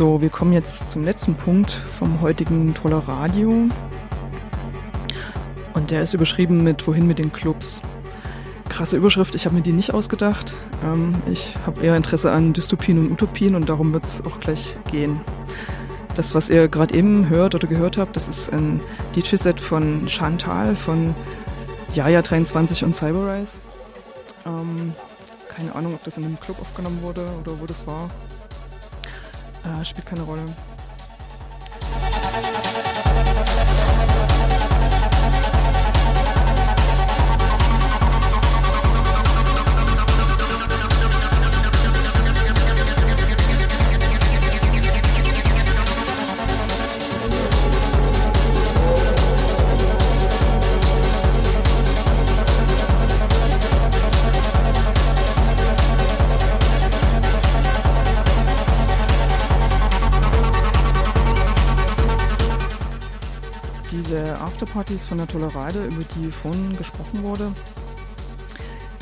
So, wir kommen jetzt zum letzten Punkt vom heutigen Toller Radio. Und der ist überschrieben mit Wohin mit den Clubs. Krasse Überschrift, ich habe mir die nicht ausgedacht. Ähm, ich habe eher Interesse an Dystopien und Utopien und darum wird es auch gleich gehen. Das, was ihr gerade eben hört oder gehört habt, das ist ein DJ-Set von Chantal von Jaja23 und Cyberrise. Ähm, keine Ahnung, ob das in einem Club aufgenommen wurde oder wo das war. Äh, spielt keine Rolle. Afterpartys von der Tolerade, über die vorhin gesprochen wurde,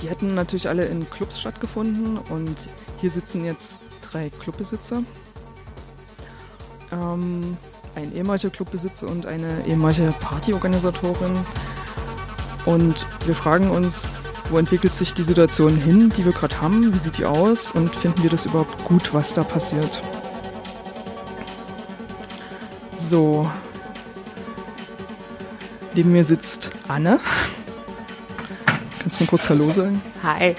die hätten natürlich alle in Clubs stattgefunden und hier sitzen jetzt drei Clubbesitzer. Ähm, ein ehemaliger Clubbesitzer und eine ehemalige Partyorganisatorin. Und wir fragen uns, wo entwickelt sich die Situation hin, die wir gerade haben? Wie sieht die aus? Und finden wir das überhaupt gut, was da passiert? So, Neben mir sitzt Anne. Kannst du mal kurz Hallo sagen? Hi.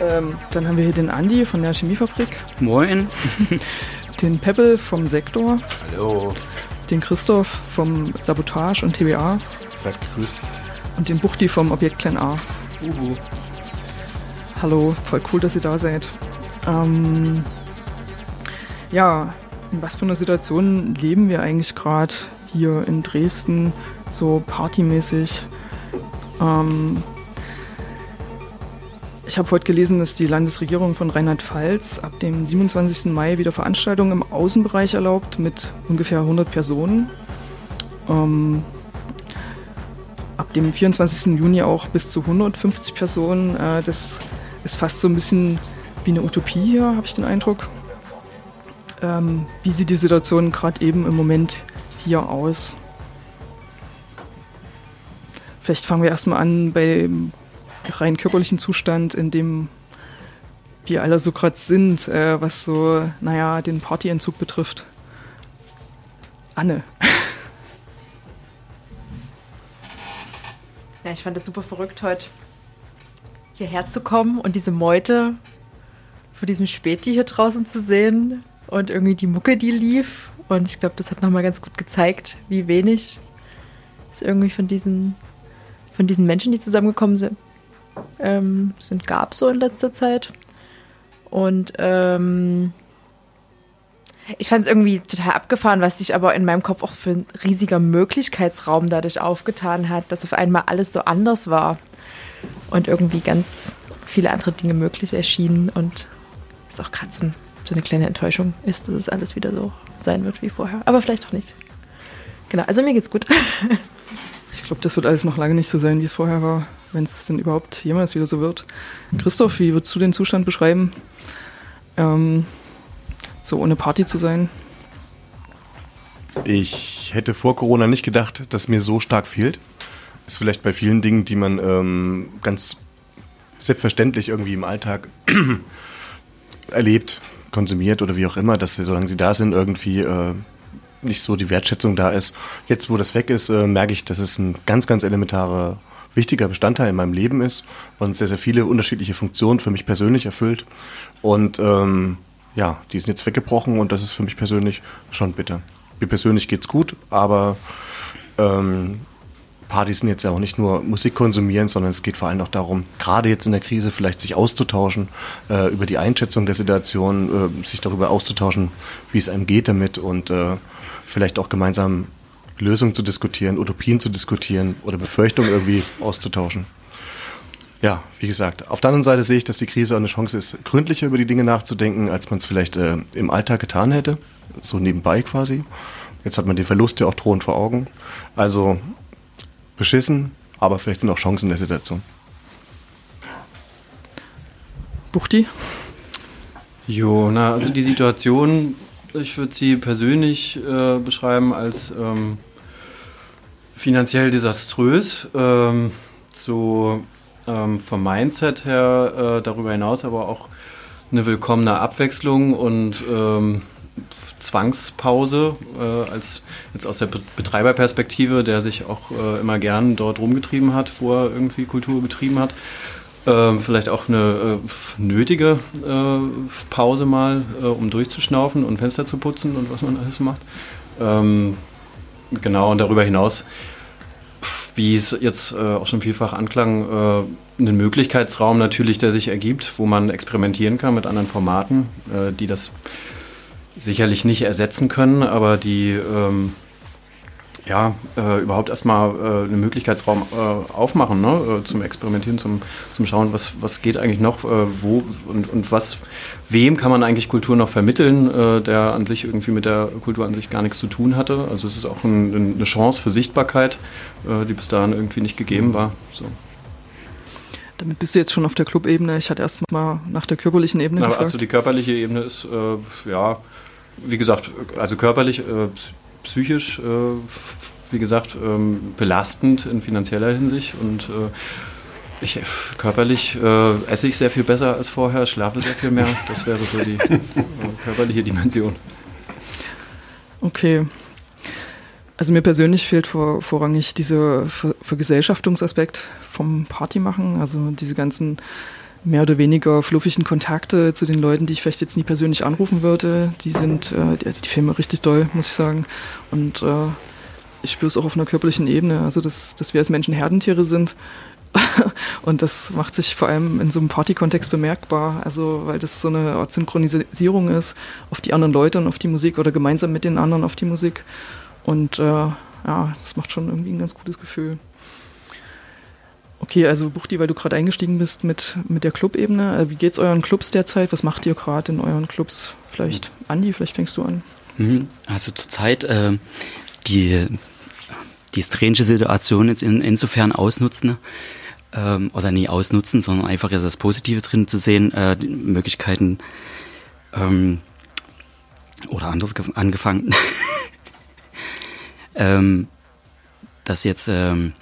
Ähm, dann haben wir hier den Andi von der Chemiefabrik. Moin. Den Pebble vom Sektor. Hallo. Den Christoph vom Sabotage und TBA. Seid gegrüßt. Und den Buchti vom Objekt Klein A. Uhu. Hallo, voll cool, dass ihr da seid. Ähm, ja, in was für einer Situation leben wir eigentlich gerade hier in Dresden, so partymäßig? Ähm, ich habe heute gelesen, dass die Landesregierung von Rheinland-Pfalz ab dem 27. Mai wieder Veranstaltungen im Außenbereich erlaubt mit ungefähr 100 Personen. Ähm, ab dem 24. Juni auch bis zu 150 Personen. Äh, das ist fast so ein bisschen wie eine Utopie hier, habe ich den Eindruck. Ähm, wie sieht die Situation gerade eben im Moment hier aus? Vielleicht fangen wir erstmal an beim rein körperlichen Zustand, in dem wir alle so gerade sind, äh, was so, naja, den Partyentzug betrifft. Anne. Ja, ich fand es super verrückt, heute hierher zu kommen und diese Meute vor diesem Späti hier draußen zu sehen und irgendwie die Mucke, die lief. Und ich glaube, das hat nochmal ganz gut gezeigt, wie wenig es irgendwie von diesen, von diesen Menschen, die zusammengekommen sind, ähm, sind gab so in letzter Zeit. Und ähm, ich fand es irgendwie total abgefahren, was sich aber in meinem Kopf auch für ein riesiger Möglichkeitsraum dadurch aufgetan hat, dass auf einmal alles so anders war und irgendwie ganz viele andere Dinge möglich erschienen und ist auch gerade so ein so eine kleine Enttäuschung ist, dass es alles wieder so sein wird wie vorher. Aber vielleicht auch nicht. Genau, also mir geht's gut. ich glaube, das wird alles noch lange nicht so sein, wie es vorher war, wenn es denn überhaupt jemals wieder so wird. Christoph, wie würdest du den Zustand beschreiben, ähm, so ohne Party zu sein? Ich hätte vor Corona nicht gedacht, dass mir so stark fehlt. Ist vielleicht bei vielen Dingen, die man ähm, ganz selbstverständlich irgendwie im Alltag erlebt, konsumiert oder wie auch immer, dass sie, solange sie da sind, irgendwie äh, nicht so die Wertschätzung da ist. Jetzt, wo das weg ist, äh, merke ich, dass es ein ganz, ganz elementarer, wichtiger Bestandteil in meinem Leben ist und sehr, sehr viele unterschiedliche Funktionen für mich persönlich erfüllt. Und ähm, ja, die sind jetzt weggebrochen und das ist für mich persönlich schon bitter. Mir persönlich geht es gut, aber ähm, Partys sind jetzt ja auch nicht nur Musik konsumieren, sondern es geht vor allem auch darum, gerade jetzt in der Krise vielleicht sich auszutauschen, äh, über die Einschätzung der Situation, äh, sich darüber auszutauschen, wie es einem geht damit und äh, vielleicht auch gemeinsam Lösungen zu diskutieren, Utopien zu diskutieren oder Befürchtungen irgendwie auszutauschen. Ja, wie gesagt, auf der anderen Seite sehe ich, dass die Krise eine Chance ist, gründlicher über die Dinge nachzudenken, als man es vielleicht äh, im Alltag getan hätte, so nebenbei quasi. Jetzt hat man den Verlust ja auch drohend vor Augen. Also beschissen, aber vielleicht sind auch Chancen in der Situation. Buchti? Jo, na, also die Situation, ich würde sie persönlich äh, beschreiben als ähm, finanziell desaströs. Ähm, so ähm, vom Mindset her äh, darüber hinaus aber auch eine willkommene Abwechslung und ähm, Zwangspause äh, als jetzt aus der Betreiberperspektive, der sich auch äh, immer gern dort rumgetrieben hat, wo er irgendwie Kultur betrieben hat. Ähm, vielleicht auch eine äh, nötige äh, Pause mal, äh, um durchzuschnaufen und Fenster zu putzen und was man alles macht. Ähm, genau, und darüber hinaus, wie es jetzt äh, auch schon vielfach anklang, einen Möglichkeitsraum natürlich, der sich ergibt, wo man experimentieren kann mit anderen Formaten, die das sicherlich nicht ersetzen können, aber die ähm, ja, äh, überhaupt erstmal äh, einen Möglichkeitsraum äh, aufmachen ne? Äh, zum Experimentieren, zum, zum Schauen, was, was geht eigentlich noch, äh, wo und, und was, wem kann man eigentlich Kultur noch vermitteln, äh, der an sich irgendwie mit der Kultur an sich gar nichts zu tun hatte. Also es ist auch ein, eine Chance für Sichtbarkeit, die bis dahin irgendwie nicht gegeben war. So. Damit bist du jetzt schon auf der Clubebene. Ich hatte erst mal nach der körperlichen Ebene gefragt. Also die körperliche Ebene ist, ja, wie gesagt, also körperlich, äh, psychisch, äh, wie gesagt, ähm, belastend in finanzieller Hinsicht und äh, ich, körperlich äh, esse ich sehr viel besser als vorher, schlafe sehr viel mehr. Das wäre so die äh, körperliche Dimension. Okay. Also mir persönlich fehlt vor, vorrangig dieser Vergesellschaftungsaspekt vom Partymachen, also diese ganzen mehr oder weniger fluffigen Kontakte zu den Leuten, die ich vielleicht jetzt nie persönlich anrufen würde. Die sind, äh, also die Filme richtig doll, muss ich sagen. Und äh, ich spüre es auch auf einer körperlichen Ebene, also dass, dass wir als Menschen Herdentiere sind. und das macht sich vor allem in so einem Party-Kontext bemerkbar, also weil das so eine Art Synchronisierung ist auf die anderen Leute und auf die Musik oder gemeinsam mit den anderen auf die Musik. Und äh, ja, das macht schon irgendwie ein ganz gutes Gefühl. Okay, also Buchti, weil du gerade eingestiegen bist mit, mit der Clubebene. Äh, wie geht's euren Clubs derzeit? Was macht ihr gerade in euren Clubs? Vielleicht, mhm. Andi, vielleicht fängst du an. Mhm. Also zurzeit äh, die, die strange Situation jetzt in, insofern ausnutzen, ähm, oder nie ausnutzen, sondern einfach das Positive drin zu sehen, äh, Möglichkeiten ähm, oder anders angefangen, ähm, dass jetzt ähm,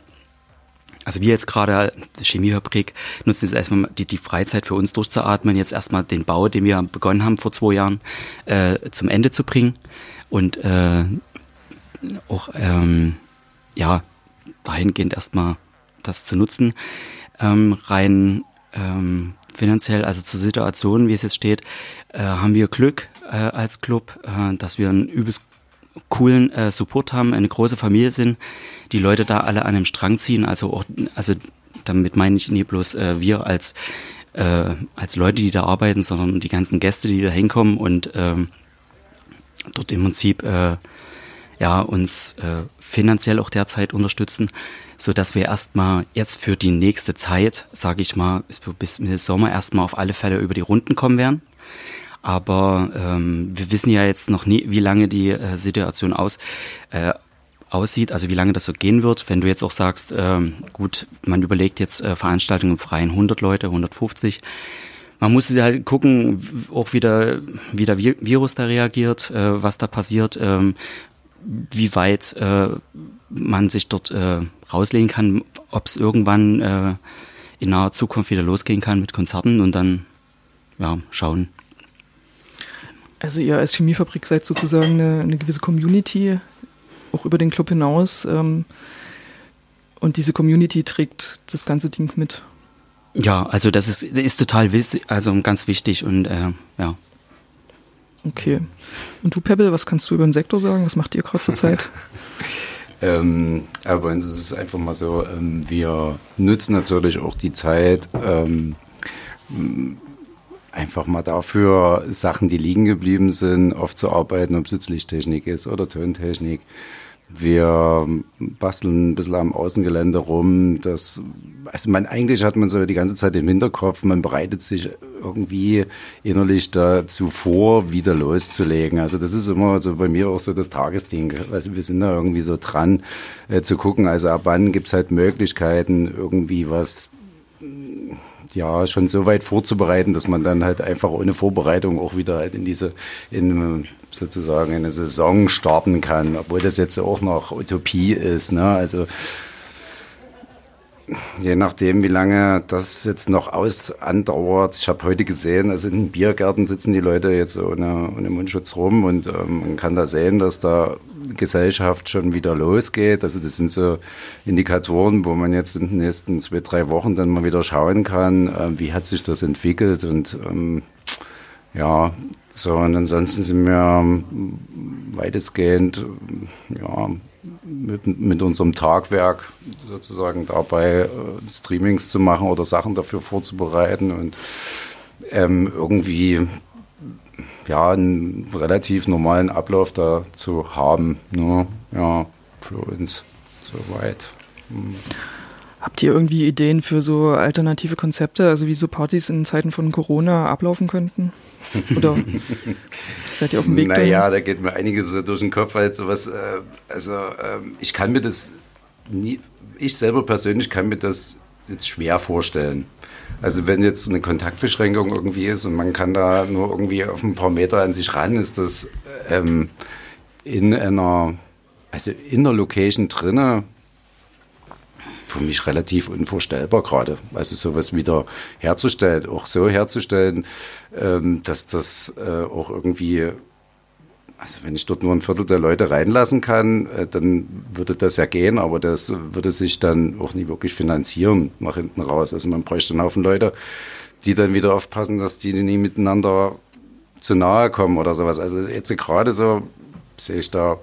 also wir jetzt gerade, Chemiefabrik, nutzen jetzt erstmal die, die Freizeit für uns durchzuatmen, jetzt erstmal den Bau, den wir begonnen haben vor zwei Jahren, äh, zum Ende zu bringen und äh, auch ähm, ja dahingehend erstmal das zu nutzen. Ähm, rein ähm, finanziell, also zur Situation, wie es jetzt steht, äh, haben wir Glück äh, als Club, äh, dass wir ein übelst coolen äh, Support haben, eine große Familie sind, die Leute da alle an einem Strang ziehen. Also auch, also damit meine ich nicht bloß äh, wir als äh, als Leute, die da arbeiten, sondern die ganzen Gäste, die da hinkommen und ähm, dort im Prinzip äh, ja uns äh, finanziell auch derzeit unterstützen, so dass wir erstmal jetzt für die nächste Zeit, sage ich mal, bis, bis Sommer erstmal auf alle Fälle über die Runden kommen werden. Aber ähm, wir wissen ja jetzt noch nie, wie lange die äh, Situation aus, äh, aussieht, also wie lange das so gehen wird. Wenn du jetzt auch sagst, ähm, gut, man überlegt jetzt äh, Veranstaltungen im Freien 100 Leute, 150. Man muss halt gucken, auch wieder, wie der Virus da reagiert, äh, was da passiert, ähm, wie weit äh, man sich dort äh, rauslegen kann, ob es irgendwann äh, in naher Zukunft wieder losgehen kann mit Konzerten und dann ja, schauen. Also ihr als Chemiefabrik seid sozusagen eine, eine gewisse Community, auch über den Club hinaus. Ähm, und diese Community trägt das ganze Ding mit. Ja, also das ist, ist total wichtig, also ganz wichtig und äh, ja. Okay. Und du, Pebble, was kannst du über den Sektor sagen? Was macht ihr gerade zur Zeit? ähm, aber bei uns ist es einfach mal so, ähm, wir nutzen natürlich auch die Zeit, ähm, einfach mal dafür Sachen, die liegen geblieben sind, aufzuarbeiten, ob es jetzt Lichttechnik ist oder Tontechnik. Wir basteln ein bisschen am Außengelände rum. Das, also man, eigentlich hat man so die ganze Zeit im Hinterkopf, man bereitet sich irgendwie innerlich dazu vor, wieder loszulegen. Also das ist immer so bei mir auch so das Tagesding. Also wir sind da irgendwie so dran äh, zu gucken, also ab wann gibt's halt Möglichkeiten, irgendwie was ja schon so weit vorzubereiten, dass man dann halt einfach ohne Vorbereitung auch wieder halt in diese, in sozusagen eine Saison starten kann, obwohl das jetzt auch noch Utopie ist. Ne? Also je nachdem, wie lange das jetzt noch aus andauert. Ich habe heute gesehen, also in den Biergärten sitzen die Leute jetzt ohne, ohne Mundschutz rum und ähm, man kann da sehen, dass da Gesellschaft schon wieder losgeht. Also das sind so Indikatoren, wo man jetzt in den nächsten zwei, drei Wochen dann mal wieder schauen kann, äh, wie hat sich das entwickelt und ähm, ja, so und ansonsten sind wir weitestgehend ja, mit, mit unserem Tagwerk sozusagen dabei, äh, Streamings zu machen oder Sachen dafür vorzubereiten und ähm, irgendwie ja, einen relativ normalen Ablauf da zu haben. Nur, ja, für uns soweit. Hm. Habt ihr irgendwie Ideen für so alternative Konzepte, also wie so Partys in Zeiten von Corona ablaufen könnten? Oder seid ihr auf dem Weg Naja, dahin? da geht mir einiges durch den Kopf, halt sowas, äh, also äh, ich kann mir das nie, ich selber persönlich kann mir das jetzt schwer vorstellen. Also wenn jetzt eine Kontaktbeschränkung irgendwie ist und man kann da nur irgendwie auf ein paar Meter an sich ran, ist das ähm, in einer, also in der Location drinne für mich relativ unvorstellbar gerade. Also sowas wieder herzustellen, auch so herzustellen, ähm, dass das äh, auch irgendwie, also wenn ich dort nur ein Viertel der Leute reinlassen kann, äh, dann würde das ja gehen, aber das würde sich dann auch nie wirklich finanzieren nach hinten raus. Also man bräuchte einen Haufen Leute, die dann wieder aufpassen, dass die nie miteinander zu nahe kommen oder sowas. Also jetzt gerade so sehe ich da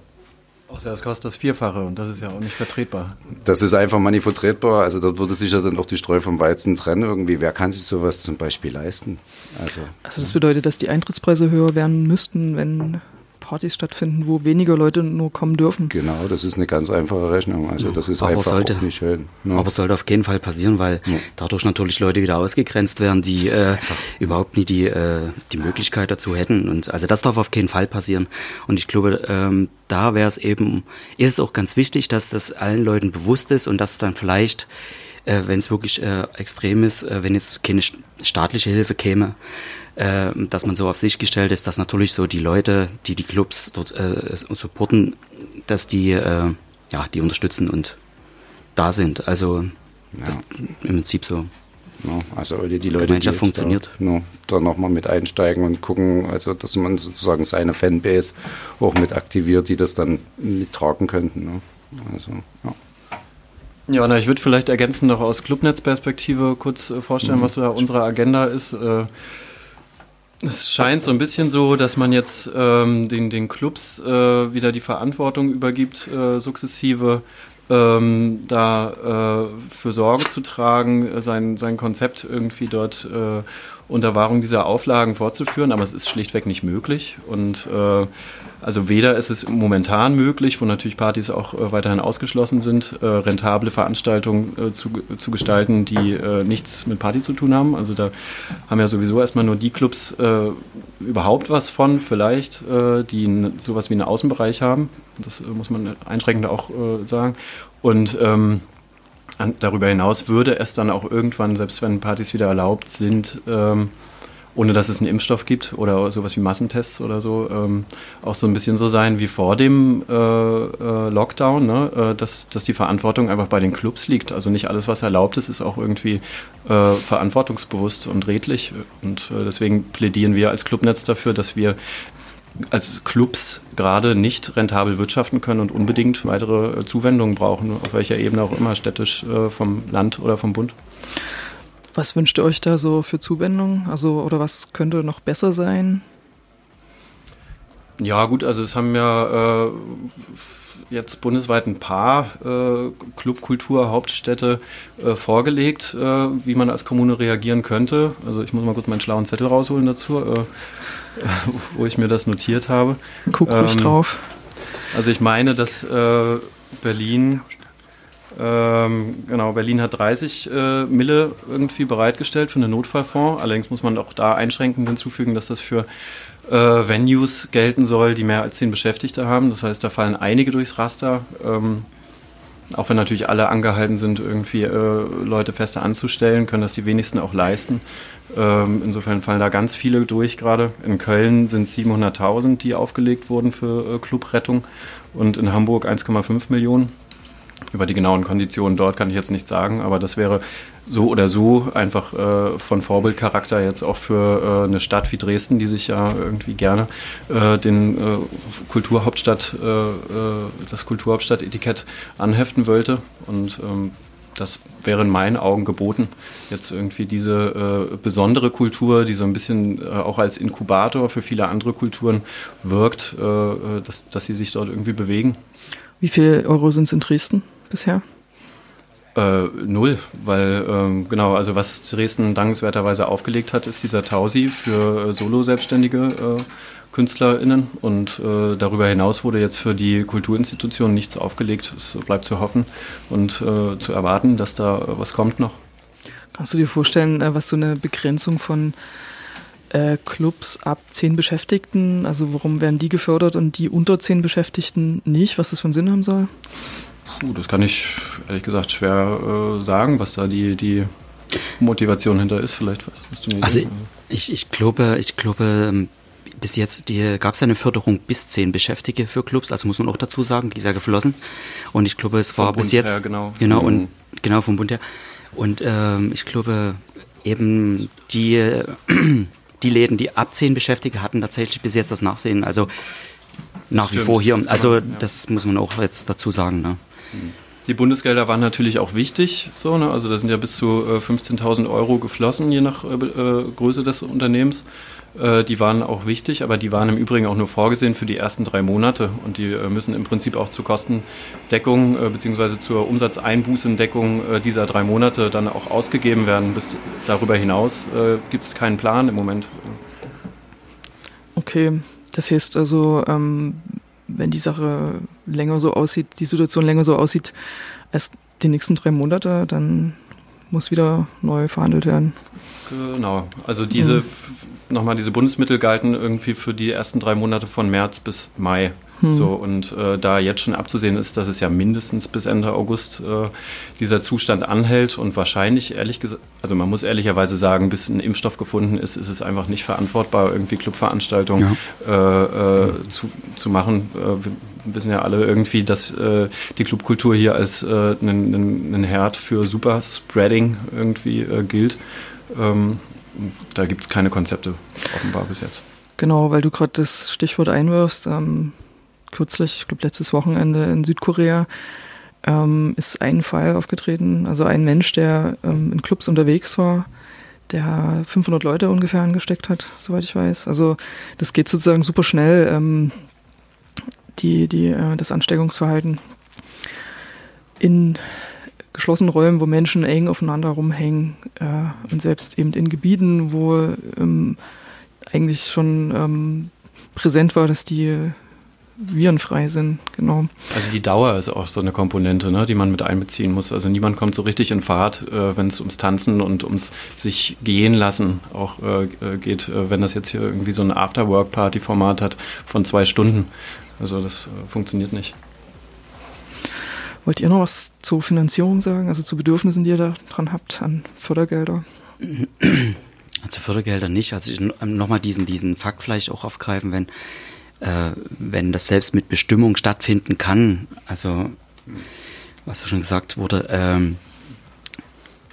Außer es kostet das Vierfache und das ist ja auch nicht vertretbar. Das ist einfach mal nicht vertretbar. Also dort würde sich ja dann auch die Streu vom Weizen trennen irgendwie. Wer kann sich sowas zum Beispiel leisten? Also, also das bedeutet, dass die Eintrittspreise höher werden müssten, wenn Partys stattfinden, wo weniger Leute nur kommen dürfen. Genau, das ist eine ganz einfache Rechnung. Also das ist aber einfach sollte, nicht schön. Ja. Aber sollte auf jeden Fall passieren, weil ja. dadurch natürlich Leute wieder ausgegrenzt werden, die äh, überhaupt nie die, äh, die Möglichkeit dazu hätten. Und also das darf auf keinen Fall passieren. Und ich glaube, ähm, da wäre es eben, ist es auch ganz wichtig, dass das allen Leuten bewusst ist und dass dann vielleicht äh, wenn es wirklich äh, extrem ist, äh, wenn jetzt keine staatliche Hilfe käme, äh, dass man so auf sich gestellt ist, dass natürlich so die Leute, die die Clubs dort äh, supporten, dass die, äh, ja, die unterstützen und da sind. Also ja. das im Prinzip so. Ja, also die Leute, die funktioniert. Da, no, da nochmal mit einsteigen und gucken, also dass man sozusagen seine Fanbase auch mit aktiviert, die das dann mittragen könnten. Ne? Also, ja. Ja, na, ich würde vielleicht ergänzend noch aus Clubnetzperspektive kurz äh, vorstellen, mhm. was da unsere Agenda ist. Äh, es scheint so ein bisschen so, dass man jetzt ähm, den, den Clubs äh, wieder die Verantwortung übergibt, äh, sukzessive ähm, da äh, für Sorge zu tragen, sein, sein Konzept irgendwie dort äh, unter Wahrung dieser Auflagen fortzuführen, aber es ist schlichtweg nicht möglich. Und äh, also weder ist es momentan möglich, wo natürlich Partys auch äh, weiterhin ausgeschlossen sind, äh, rentable Veranstaltungen äh, zu, zu gestalten, die äh, nichts mit Party zu tun haben. Also da haben ja sowieso erstmal nur die Clubs äh, überhaupt was von, vielleicht, die sowas wie einen Außenbereich haben. Das muss man einschränkend auch sagen. Und ähm, darüber hinaus würde es dann auch irgendwann, selbst wenn Partys wieder erlaubt sind, ähm, ohne dass es einen Impfstoff gibt oder sowas wie Massentests oder so, ähm, auch so ein bisschen so sein wie vor dem äh, äh, Lockdown, ne? äh, dass, dass die Verantwortung einfach bei den Clubs liegt. Also nicht alles, was erlaubt ist, ist auch irgendwie äh, verantwortungsbewusst und redlich. Und äh, deswegen plädieren wir als Clubnetz dafür, dass wir als Clubs gerade nicht rentabel wirtschaften können und unbedingt weitere äh, Zuwendungen brauchen, auf welcher Ebene auch immer, städtisch, vom Land oder vom Bund. Was wünscht ihr euch da so für Zuwendung? Also, oder was könnte noch besser sein? Ja, gut, also es haben ja äh, jetzt bundesweit ein paar äh, Clubkultur-Hauptstädte äh, vorgelegt, äh, wie man als Kommune reagieren könnte. Also ich muss mal kurz meinen schlauen Zettel rausholen dazu, äh, wo ich mir das notiert habe. Guck ruhig ähm, drauf. Also ich meine, dass äh, Berlin ähm, genau, Berlin hat 30 äh, Mille irgendwie bereitgestellt für einen Notfallfonds. Allerdings muss man auch da einschränkend hinzufügen, dass das für äh, Venues gelten soll, die mehr als zehn Beschäftigte haben. Das heißt, da fallen einige durchs Raster. Ähm, auch wenn natürlich alle angehalten sind, irgendwie äh, Leute fester anzustellen, können das die wenigsten auch leisten. Ähm, insofern fallen da ganz viele durch gerade. In Köln sind es 700.000, die aufgelegt wurden für äh, Clubrettung und in Hamburg 1,5 Millionen. Über die genauen Konditionen dort kann ich jetzt nicht sagen, aber das wäre so oder so einfach äh, von Vorbildcharakter jetzt auch für äh, eine Stadt wie Dresden, die sich ja irgendwie gerne äh, den äh, Kulturhauptstadt, äh, äh, das Kulturhauptstadt-Etikett anheften wollte. Und ähm, das wäre in meinen Augen geboten, jetzt irgendwie diese äh, besondere Kultur, die so ein bisschen äh, auch als Inkubator für viele andere Kulturen wirkt, äh, dass, dass sie sich dort irgendwie bewegen. Wie viel Euro sind es in Dresden bisher? Äh, null, weil ähm, genau, also was Dresden dankenswerterweise aufgelegt hat, ist dieser Tausi für äh, Solo-Selbstständige äh, KünstlerInnen und äh, darüber hinaus wurde jetzt für die Kulturinstitutionen nichts aufgelegt. Es bleibt zu hoffen und äh, zu erwarten, dass da was kommt noch. Kannst du dir vorstellen, äh, was so eine Begrenzung von äh, Clubs ab zehn Beschäftigten, also warum werden die gefördert und die unter zehn Beschäftigten nicht, was das für einen Sinn haben soll? Puh, das kann ich ehrlich gesagt schwer äh, sagen, was da die, die Motivation hinter ist. Vielleicht hast du Also ich, ich glaube, ich glaube, ähm, bis jetzt gab es eine Förderung bis zehn Beschäftigte für Clubs, also muss man auch dazu sagen, die ist ja geflossen. Und ich glaube, es war vom bis Bund jetzt her, genau, genau mhm. und genau vom Bund her. Und ähm, ich glaube eben die die Läden, die ab zehn Beschäftigte hatten, tatsächlich bis jetzt das Nachsehen. Also nach Stimmt, wie vor hier. Also man, ja. das muss man auch jetzt dazu sagen. Ne? Die Bundesgelder waren natürlich auch wichtig, so, ne? also da sind ja bis zu äh, 15.000 Euro geflossen, je nach äh, äh, Größe des Unternehmens. Äh, die waren auch wichtig, aber die waren im Übrigen auch nur vorgesehen für die ersten drei Monate und die äh, müssen im Prinzip auch zur Kostendeckung äh, bzw. zur Umsatzeinbußendeckung dieser drei Monate dann auch ausgegeben werden. Bis darüber hinaus gibt es keinen Plan im Moment. Okay, das heißt also, ähm, wenn die Sache länger so aussieht, die Situation länger so aussieht als die nächsten drei Monate, dann muss wieder neu verhandelt werden. Genau, also diese, mhm. nochmal diese Bundesmittel galten irgendwie für die ersten drei Monate von März bis Mai. Hm. So, und äh, da jetzt schon abzusehen ist, dass es ja mindestens bis Ende August äh, dieser Zustand anhält und wahrscheinlich, ehrlich gesagt, also man muss ehrlicherweise sagen, bis ein Impfstoff gefunden ist, ist es einfach nicht verantwortbar, irgendwie Clubveranstaltungen ja. äh, äh zu, zu machen. Äh, wir wissen ja alle irgendwie, dass äh, die Clubkultur hier als ein Herd für Superspreading irgendwie gilt. Ähm, da gibt es keine Konzepte offenbar bis jetzt. Genau, weil du gerade das Stichwort einwirfst. Ähm, kürzlich, ich glaube letztes Wochenende in Südkorea, ähm, ist ein Fall aufgetreten, also ein Mensch, der ähm, in Clubs unterwegs war, der 500 Leute ungefähr angesteckt hat, soweit ich weiß. Also das geht sozusagen super schnell, ähm, die, die, äh, das Ansteckungsverhalten in geschlossenen Räumen, wo Menschen eng aufeinander rumhängen äh, und selbst eben in Gebieten, wo ähm, eigentlich schon ähm, präsent war, dass die virenfrei sind, genau. Also die Dauer ist auch so eine Komponente, ne, die man mit einbeziehen muss. Also niemand kommt so richtig in Fahrt, äh, wenn es ums Tanzen und ums sich gehen lassen auch äh, äh, geht, äh, wenn das jetzt hier irgendwie so ein Afterwork-Party-Format hat von zwei Stunden. Also das äh, funktioniert nicht. Wollt ihr noch was zur Finanzierung sagen, also zu Bedürfnissen, die ihr da dran habt an Fördergelder? Zu Fördergeldern nicht. Also nochmal diesen, diesen Fakt vielleicht auch aufgreifen, wenn äh, wenn das selbst mit Bestimmung stattfinden kann, also was ja schon gesagt wurde, ähm,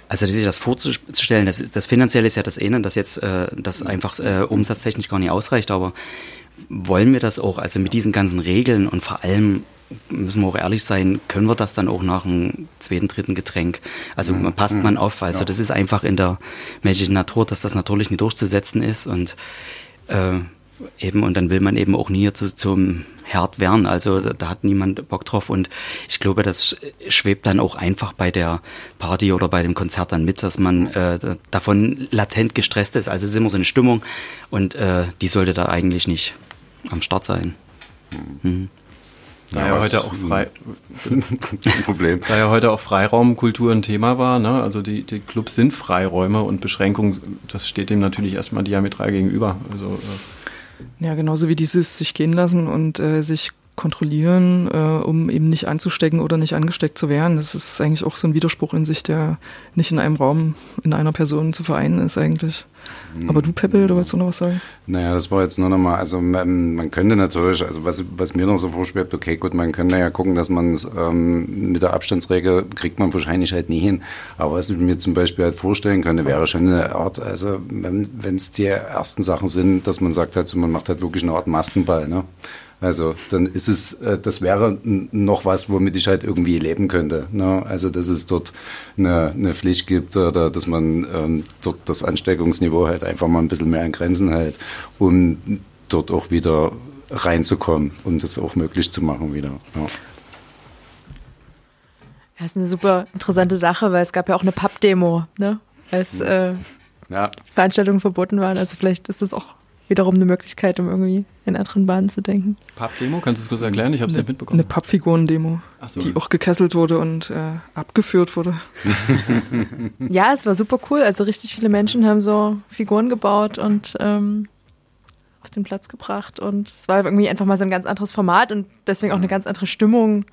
also sich das vorzustellen, das, das finanzielle ist ja das eine, dass jetzt äh, das einfach äh, umsatztechnisch gar nicht ausreicht, aber wollen wir das auch, also mit diesen ganzen Regeln und vor allem müssen wir auch ehrlich sein, können wir das dann auch nach dem zweiten, dritten Getränk? Also mhm. passt man auf, also ja. das ist einfach in der menschlichen Natur, dass das natürlich nicht durchzusetzen ist und äh, eben und dann will man eben auch nie zu, zum Herd werden. Also da, da, hat niemand Bock drauf und ich glaube, das schwebt dann auch einfach bei der Party oder bei dem Konzert dann mit, dass man äh, davon latent gestresst ist. Also es ist immer so eine Stimmung und äh, die sollte da eigentlich nicht am Start sein. Mhm. Da ja, heute auch frei Problem. Da ja heute auch Freiraumkultur ein Thema war, ne? also die, die Clubs sind Freiräume und Beschränkungen, das steht dem natürlich erstmal diametral gegenüber. Also äh ja, genauso wie dieses sich gehen lassen und äh, sich kontrollieren, äh, um eben nicht anzustecken oder nicht angesteckt zu werden. Das ist eigentlich auch so ein Widerspruch in sich, der nicht in einem Raum, in einer Person zu vereinen ist eigentlich. Aber du, Peppel, du wolltest noch was sagen? Naja, das war jetzt nur nochmal, also man, man, könnte natürlich, also was, was mir noch so vorschwebt, okay, gut, man könnte ja gucken, dass man es ähm, mit der Abstandsregel kriegt man wahrscheinlich halt nie hin. Aber was ich mir zum Beispiel halt vorstellen könnte, wäre schon eine Art, also wenn es die ersten Sachen sind, dass man sagt halt so, man macht halt wirklich eine Art Maskenball, ne? Also dann ist es, äh, das wäre noch was, womit ich halt irgendwie leben könnte. Ne? Also dass es dort eine, eine Pflicht gibt oder dass man ähm, dort das Ansteckungsniveau halt einfach mal ein bisschen mehr in Grenzen hält, um dort auch wieder reinzukommen und um das auch möglich zu machen wieder. Ja. Das ist eine super interessante Sache, weil es gab ja auch eine Pub-Demo, ne? als hm. äh, ja. Veranstaltungen verboten waren. Also vielleicht ist das auch wiederum eine Möglichkeit, um irgendwie in anderen Bahnen zu denken. Pappdemo, kannst du es kurz erklären? Ich habe es nicht mitbekommen. Eine Pappfiguren-Demo, so. die auch gekesselt wurde und äh, abgeführt wurde. ja, es war super cool. Also richtig viele Menschen haben so Figuren gebaut und ähm, auf den Platz gebracht. Und es war irgendwie einfach mal so ein ganz anderes Format und deswegen auch eine ganz andere Stimmung.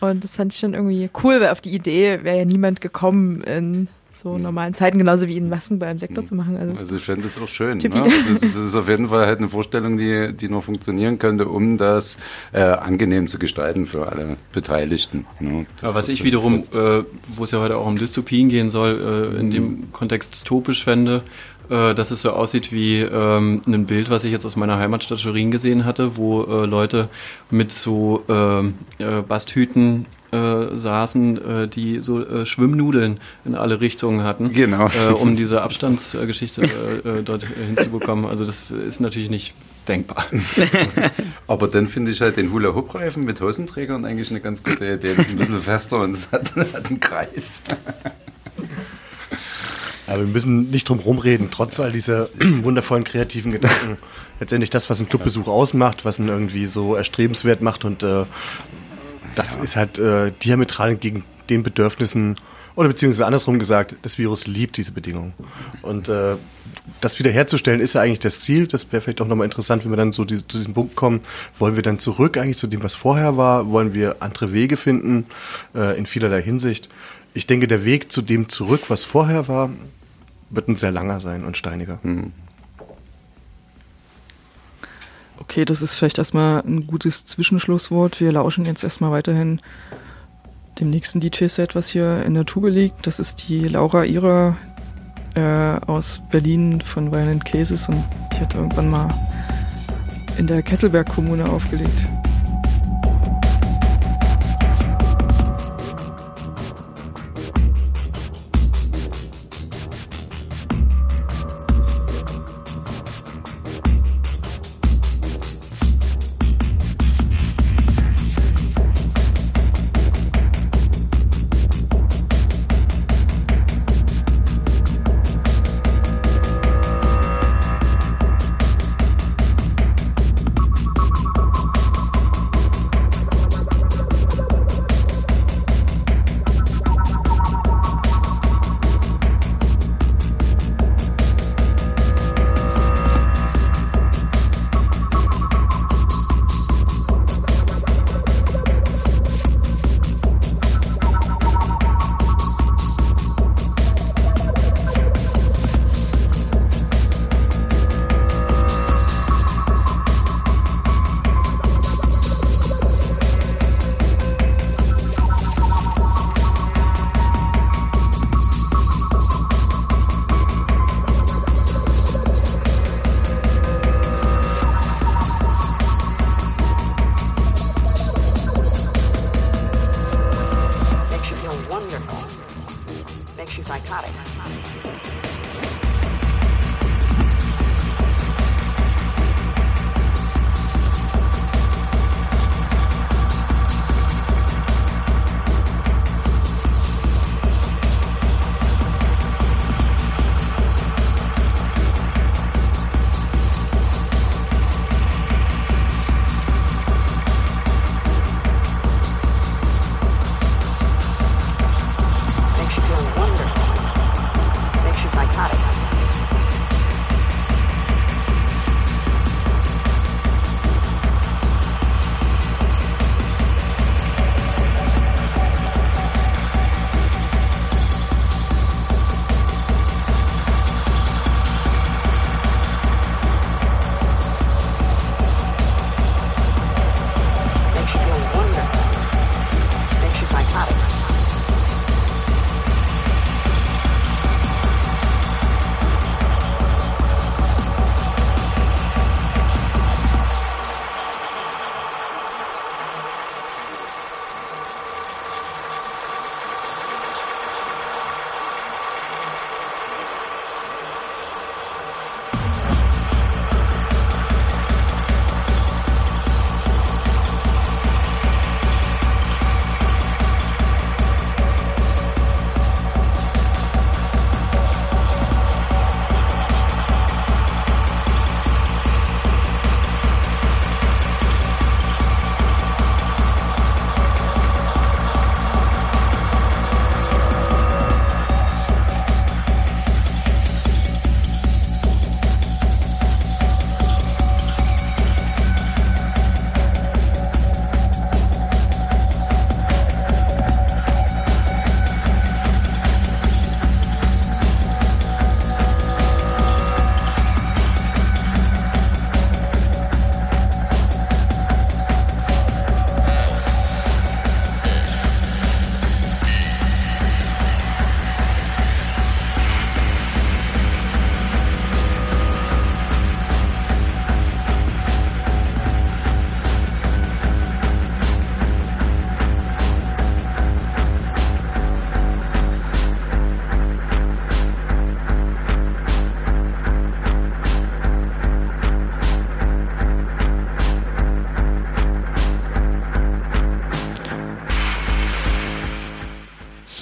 Und das fand ich schon irgendwie cool, weil auf die Idee wäre ja niemand gekommen in so normalen Zeiten, genauso wie in Masken beim Sektor zu machen. Also, also ich fände das auch schön. Ne? Das ist auf jeden Fall halt eine Vorstellung, die, die nur funktionieren könnte, um das äh, angenehm zu gestalten für alle Beteiligten. Ne? Aber was ich wiederum, äh, wo es ja heute auch um Dystopien gehen soll, äh, in dem Kontext topisch fände, äh, dass es so aussieht wie ähm, ein Bild, was ich jetzt aus meiner Heimatstadt Schwerin gesehen hatte, wo äh, Leute mit so ähm, äh, Basthüten äh, saßen, äh, die so äh, Schwimmnudeln in alle Richtungen hatten, genau. Äh, um diese Abstandsgeschichte äh, äh, dort hinzubekommen. Also das ist natürlich nicht denkbar. Aber dann finde ich halt den Hula-Hoop-Reifen mit Hosenträgern eigentlich eine ganz gute Idee. Das ist ein bisschen fester und es hat, hat einen Kreis. Aber wir müssen nicht drum rumreden, trotz all dieser wundervollen kreativen Gedanken. Letztendlich das, was ein Clubbesuch ausmacht, was ihn irgendwie so erstrebenswert macht und äh, das ja. ist halt äh, diametral gegen den Bedürfnissen, oder beziehungsweise andersrum gesagt, das Virus liebt diese Bedingungen. Und äh, das wiederherzustellen ist ja eigentlich das Ziel. Das wäre vielleicht auch nochmal interessant, wenn wir dann so die, zu diesem Punkt kommen. Wollen wir dann zurück eigentlich zu dem, was vorher war? Wollen wir andere Wege finden äh, in vielerlei Hinsicht? Ich denke, der Weg zu dem zurück, was vorher war, wird ein sehr langer sein und steiniger. Hm. Okay, das ist vielleicht erstmal ein gutes Zwischenschlusswort. Wir lauschen jetzt erstmal weiterhin dem nächsten DJ-Set, was hier in der Tube liegt. Das ist die Laura Ira äh, aus Berlin von Violent Cases und die hat irgendwann mal in der Kesselberg-Kommune aufgelegt.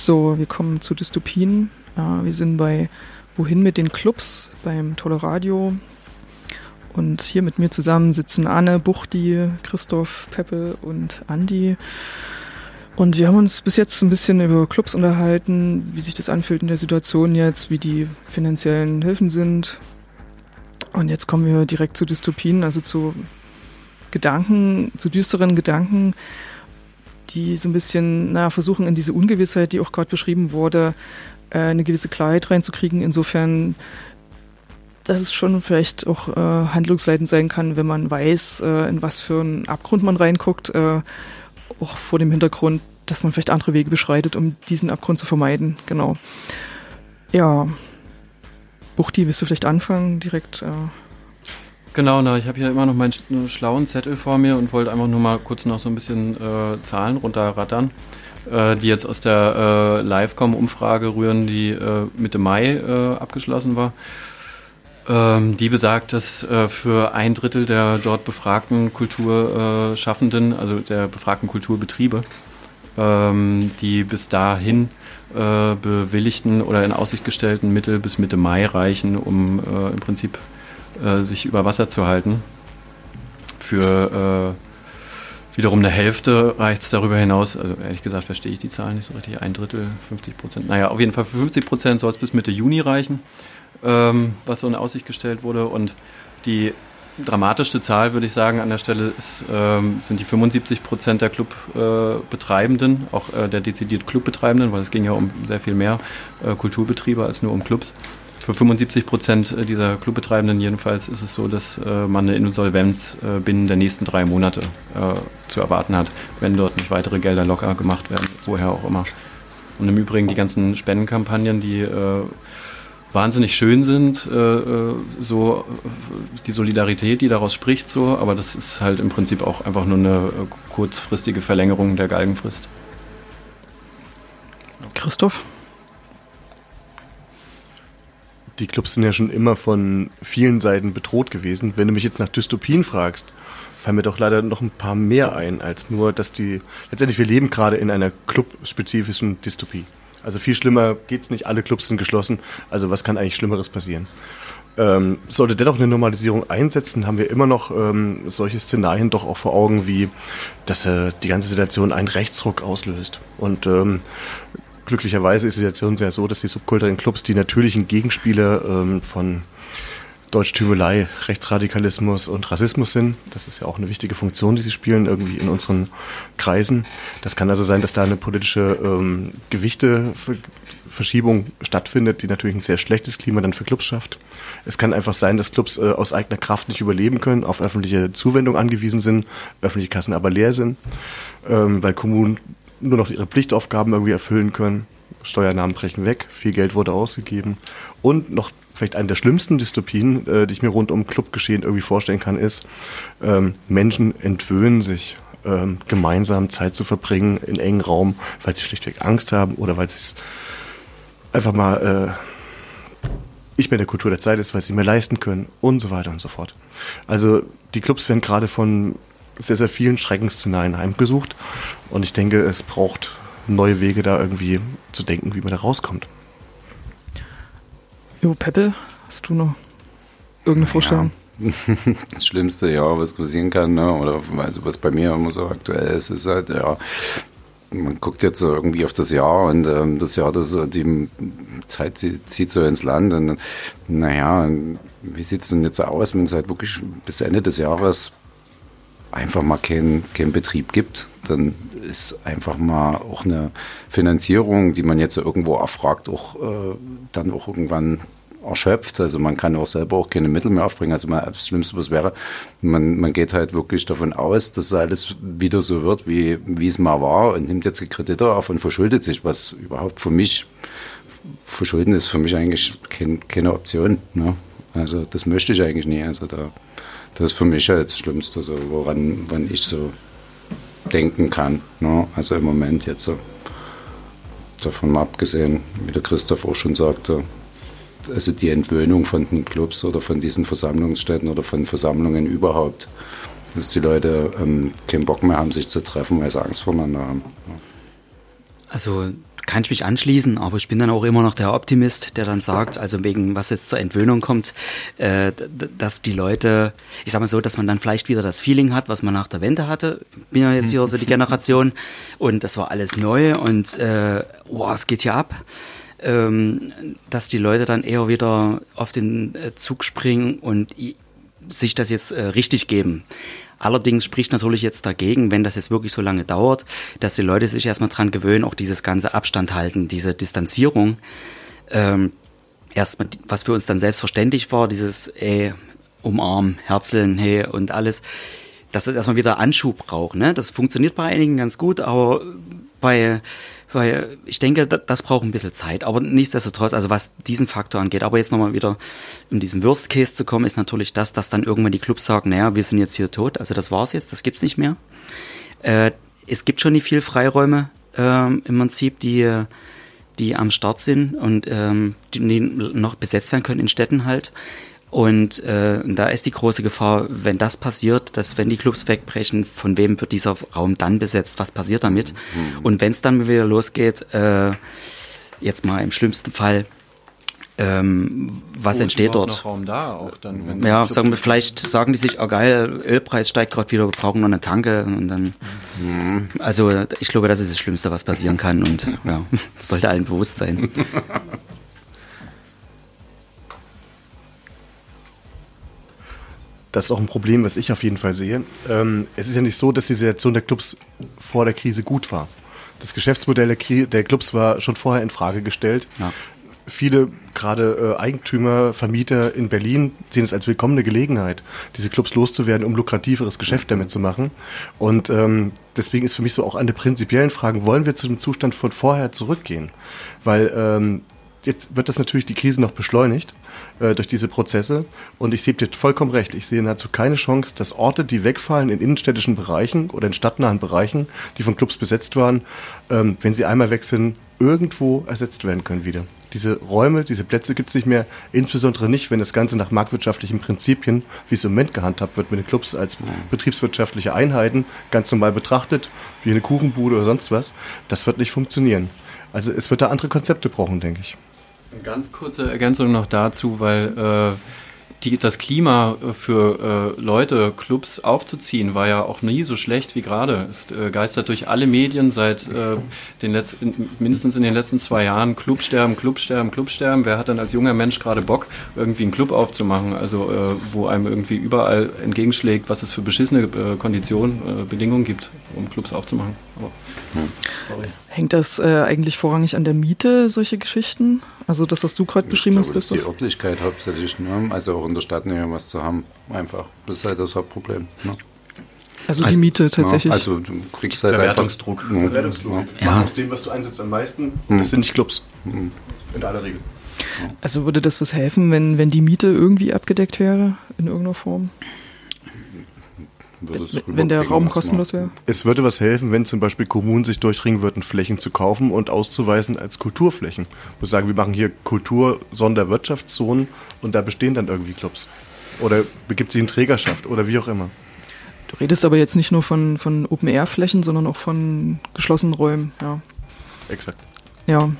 So, wir kommen zu Dystopien. Äh, wir sind bei Wohin mit den Clubs beim Tolle Radio. Und hier mit mir zusammen sitzen Anne, Buchti, Christoph, Peppe und Andi. Und wir haben uns bis jetzt ein bisschen über Clubs unterhalten, wie sich das anfühlt in der Situation jetzt, wie die finanziellen Hilfen sind. Und jetzt kommen wir direkt zu Dystopien, also zu Gedanken, zu düsteren Gedanken, die so ein bisschen, naja, versuchen in diese Ungewissheit, die auch gerade beschrieben wurde, äh, eine gewisse Klarheit reinzukriegen. Insofern, dass es schon vielleicht auch äh, handlungsleitend sein kann, wenn man weiß, äh, in was für einen Abgrund man reinguckt, äh, auch vor dem Hintergrund, dass man vielleicht andere Wege beschreitet, um diesen Abgrund zu vermeiden. Genau. Ja. Buchti, willst du vielleicht anfangen direkt? Genau, na, ich habe hier immer noch meinen schlauen Zettel vor mir und wollte einfach nur mal kurz noch so ein bisschen äh, Zahlen runterrattern, äh, die jetzt aus der äh, Livecom-Umfrage rühren, die äh, Mitte Mai äh, abgeschlossen war. Ähm, die besagt, dass äh, für ein Drittel der dort befragten Kulturschaffenden, also der befragten Kulturbetriebe, ähm, die bis dahin bewilligten oder in Aussicht gestellten Mittel bis Mitte Mai reichen, um im Prinzip äh, sich über Wasser zu halten. Für äh, wiederum eine Hälfte reicht es darüber hinaus. Also ehrlich gesagt verstehe ich die Zahlen nicht so richtig. Ein Drittel, 50 Prozent. Naja, auf jeden Fall für 50 Prozent soll es bis Mitte Juni reichen, ähm, was so in Aussicht gestellt wurde. Und die dramatischste Zahl, würde ich sagen, an der Stelle ist, ähm, sind die 75 Prozent der Clubbetreibenden, äh, auch äh, der dezidiert Clubbetreibenden, weil es ging ja um sehr viel mehr äh, Kulturbetriebe als nur um Clubs. Für 75 Prozent dieser Clubbetreibenden jedenfalls ist es so, dass äh, man eine Insolvenz äh, binnen der nächsten drei Monate äh, zu erwarten hat, wenn dort nicht weitere Gelder locker gemacht werden, woher auch immer. Und im Übrigen die ganzen Spendenkampagnen, die äh, wahnsinnig schön sind, äh, so die Solidarität, die daraus spricht, so, aber das ist halt im Prinzip auch einfach nur eine kurzfristige Verlängerung der Galgenfrist. Christoph? Die Clubs sind ja schon immer von vielen Seiten bedroht gewesen. Wenn du mich jetzt nach Dystopien fragst, fallen mir doch leider noch ein paar mehr ein, als nur, dass die, letztendlich wir leben gerade in einer clubspezifischen Dystopie. Also viel schlimmer geht's nicht, alle Clubs sind geschlossen, also was kann eigentlich Schlimmeres passieren? Ähm, sollte dennoch eine Normalisierung einsetzen, haben wir immer noch ähm, solche Szenarien doch auch vor Augen, wie dass äh, die ganze Situation einen Rechtsruck auslöst. Und ähm, glücklicherweise ist die Situation sehr so, dass die subkulturellen Clubs die natürlichen Gegenspiele ähm, von Deutschtümelei, Rechtsradikalismus und Rassismus sind. Das ist ja auch eine wichtige Funktion, die sie spielen, irgendwie in unseren Kreisen. Das kann also sein, dass da eine politische ähm, Gewichteverschiebung stattfindet, die natürlich ein sehr schlechtes Klima dann für Clubs schafft. Es kann einfach sein, dass Clubs äh, aus eigener Kraft nicht überleben können, auf öffentliche Zuwendung angewiesen sind, öffentliche Kassen aber leer sind, ähm, weil Kommunen nur noch ihre Pflichtaufgaben irgendwie erfüllen können. Steuernahmen brechen weg, viel Geld wurde ausgegeben. Und noch vielleicht eine der schlimmsten Dystopien, äh, die ich mir rund um Clubgeschehen irgendwie vorstellen kann, ist, ähm, Menschen entwöhnen sich, ähm, gemeinsam Zeit zu verbringen in engen Raum, weil sie schlichtweg Angst haben oder weil sie es einfach mal äh, nicht mehr der Kultur der Zeit ist, weil sie mehr leisten können und so weiter und so fort. Also die Clubs werden gerade von sehr, sehr vielen Schreckensszenarien heimgesucht. Und ich denke, es braucht neue Wege, da irgendwie zu denken, wie man da rauskommt. Jo, Peppe, hast du noch irgendeine Vorstellung? Ja. Das Schlimmste, ja, was passieren kann, ne? oder also was bei mir immer so aktuell ist, ist halt, ja, man guckt jetzt so irgendwie auf das Jahr und ähm, das Jahr, das die Zeit zieht, zieht so ins Land und naja, wie sieht es denn jetzt aus, wenn es halt wirklich bis Ende des Jahres einfach mal keinen kein Betrieb gibt, dann ist einfach mal auch eine Finanzierung, die man jetzt irgendwo erfragt, auch äh, dann auch irgendwann erschöpft. Also man kann auch selber auch keine Mittel mehr aufbringen. Also mal das Schlimmste, was wäre, man, man geht halt wirklich davon aus, dass alles wieder so wird, wie, wie es mal war und nimmt jetzt die Kredite auf und verschuldet sich, was überhaupt für mich, verschulden ist für mich eigentlich kein, keine Option. Ne? Also das möchte ich eigentlich nie. Also da das ist für mich ja das Schlimmste, so, woran, woran ich so denken kann. Ne? Also im Moment jetzt so. Davon mal abgesehen, wie der Christoph auch schon sagte, also die Entwöhnung von den Clubs oder von diesen Versammlungsstätten oder von Versammlungen überhaupt, dass die Leute ähm, keinen Bock mehr haben, sich zu treffen, weil sie Angst voneinander haben. Also kann ich mich anschließen, aber ich bin dann auch immer noch der Optimist, der dann sagt, also wegen was jetzt zur Entwöhnung kommt, äh, dass die Leute, ich sag mal so, dass man dann vielleicht wieder das Feeling hat, was man nach der Wende hatte. Bin ja jetzt hier so die Generation und das war alles neu und äh, oh, es geht hier ab. Ähm, dass die Leute dann eher wieder auf den äh, Zug springen und sich das jetzt äh, richtig geben. Allerdings spricht natürlich jetzt dagegen, wenn das jetzt wirklich so lange dauert, dass die Leute sich erstmal dran gewöhnen, auch dieses ganze Abstand halten, diese Distanzierung. Ähm, erstmal, was für uns dann selbstverständlich war, dieses ey, umarmen, Herzeln, hey und alles, dass es erstmal wieder Anschub braucht. Ne? Das funktioniert bei einigen ganz gut, aber bei weil ich denke, das braucht ein bisschen Zeit. Aber nichtsdestotrotz, also was diesen Faktor angeht, aber jetzt nochmal wieder um diesen Worst Case zu kommen, ist natürlich das, dass dann irgendwann die Clubs sagen, naja, wir sind jetzt hier tot, also das war's jetzt, das gibt's nicht mehr. Äh, es gibt schon nicht viel Freiräume äh, im Prinzip, die die am Start sind und ähm, die noch besetzt werden können in Städten halt. Und äh, da ist die große Gefahr, wenn das passiert, dass wenn die Clubs wegbrechen, von wem wird dieser Raum dann besetzt? Was passiert damit? Mhm. Und wenn es dann wieder losgeht, äh, jetzt mal im schlimmsten Fall, ähm, was oh, entsteht dort? Da, auch dann, ja, sagen wir, vielleicht sagen die sich, oh geil, Ölpreis steigt gerade wieder, wir brauchen noch eine Tanke und dann. Mhm. Also ich glaube, das ist das Schlimmste, was passieren kann und ja, sollte allen bewusst sein. das ist auch ein Problem, was ich auf jeden Fall sehe. Ähm, es ist ja nicht so, dass die Situation der Clubs vor der Krise gut war. Das Geschäftsmodell der, der Clubs war schon vorher in Frage gestellt. Ja. Viele, gerade äh, Eigentümer, Vermieter in Berlin, sehen es als willkommene Gelegenheit, diese Clubs loszuwerden, um lukrativeres Geschäft damit zu machen. Und ähm, deswegen ist für mich so auch eine prinzipiellen Frage, wollen wir zu dem Zustand von vorher zurückgehen? Weil ähm, jetzt wird das natürlich die Krise noch beschleunigt äh, durch diese Prozesse. Und ich sehe dir vollkommen recht. Ich sehe dazu keine Chance, dass Orte, die wegfallen in innenstädtischen Bereichen oder in stadtnahen Bereichen, die von Clubs besetzt waren, ähm, wenn sie einmal weg sind, irgendwo ersetzt werden können wieder. Diese Räume, diese Plätze gibt es nicht mehr, insbesondere nicht, wenn das Ganze nach marktwirtschaftlichen Prinzipien, wie es im Moment gehandhabt wird, mit den Clubs als betriebswirtschaftliche Einheiten ganz normal betrachtet, wie eine Kuchenbude oder sonst was. Das wird nicht funktionieren. Also es wird da andere Konzepte brauchen, denke ich. Eine ganz kurze Ergänzung noch dazu, weil äh, die, das Klima für äh, Leute, Clubs aufzuziehen, war ja auch nie so schlecht wie gerade. Es äh, geistert durch alle Medien seit äh, den letzten, mindestens in den letzten zwei Jahren Clubsterben, Clubsterben, Clubsterben. Wer hat dann als junger Mensch gerade Bock, irgendwie einen Club aufzumachen, also äh, wo einem irgendwie überall entgegenschlägt, was es für beschissene äh, Konditionen, äh, Bedingungen gibt, um Clubs aufzumachen. Aber, sorry. Hängt das eigentlich vorrangig an der Miete, solche Geschichten? Also das, was du gerade beschrieben hast, Christoph? Das ist die Örtlichkeit hauptsächlich, ne? also auch in der Stadt näher was zu haben, einfach. Das ist halt das Hauptproblem. Ne? Also die Miete tatsächlich. Ja, also du kriegst halt Verwertungsdruck. Einfach, Verwertungsdruck. Ja. Aus dem, was du einsetzt am meisten, hm. das sind nicht Clubs. Hm. In aller Regel. Also würde das was helfen, wenn, wenn die Miete irgendwie abgedeckt wäre in irgendeiner Form? Wenn der Raum kostenlos wäre? Es würde was helfen, wenn zum Beispiel Kommunen sich durchdringen würden, Flächen zu kaufen und auszuweisen als Kulturflächen. Wo sagen, wir machen hier Kultur-Sonderwirtschaftszonen und da bestehen dann irgendwie Clubs. Oder begibt sich in Trägerschaft oder wie auch immer. Du redest aber jetzt nicht nur von, von Open-Air-Flächen, sondern auch von geschlossenen Räumen, ja. Exakt. Ja,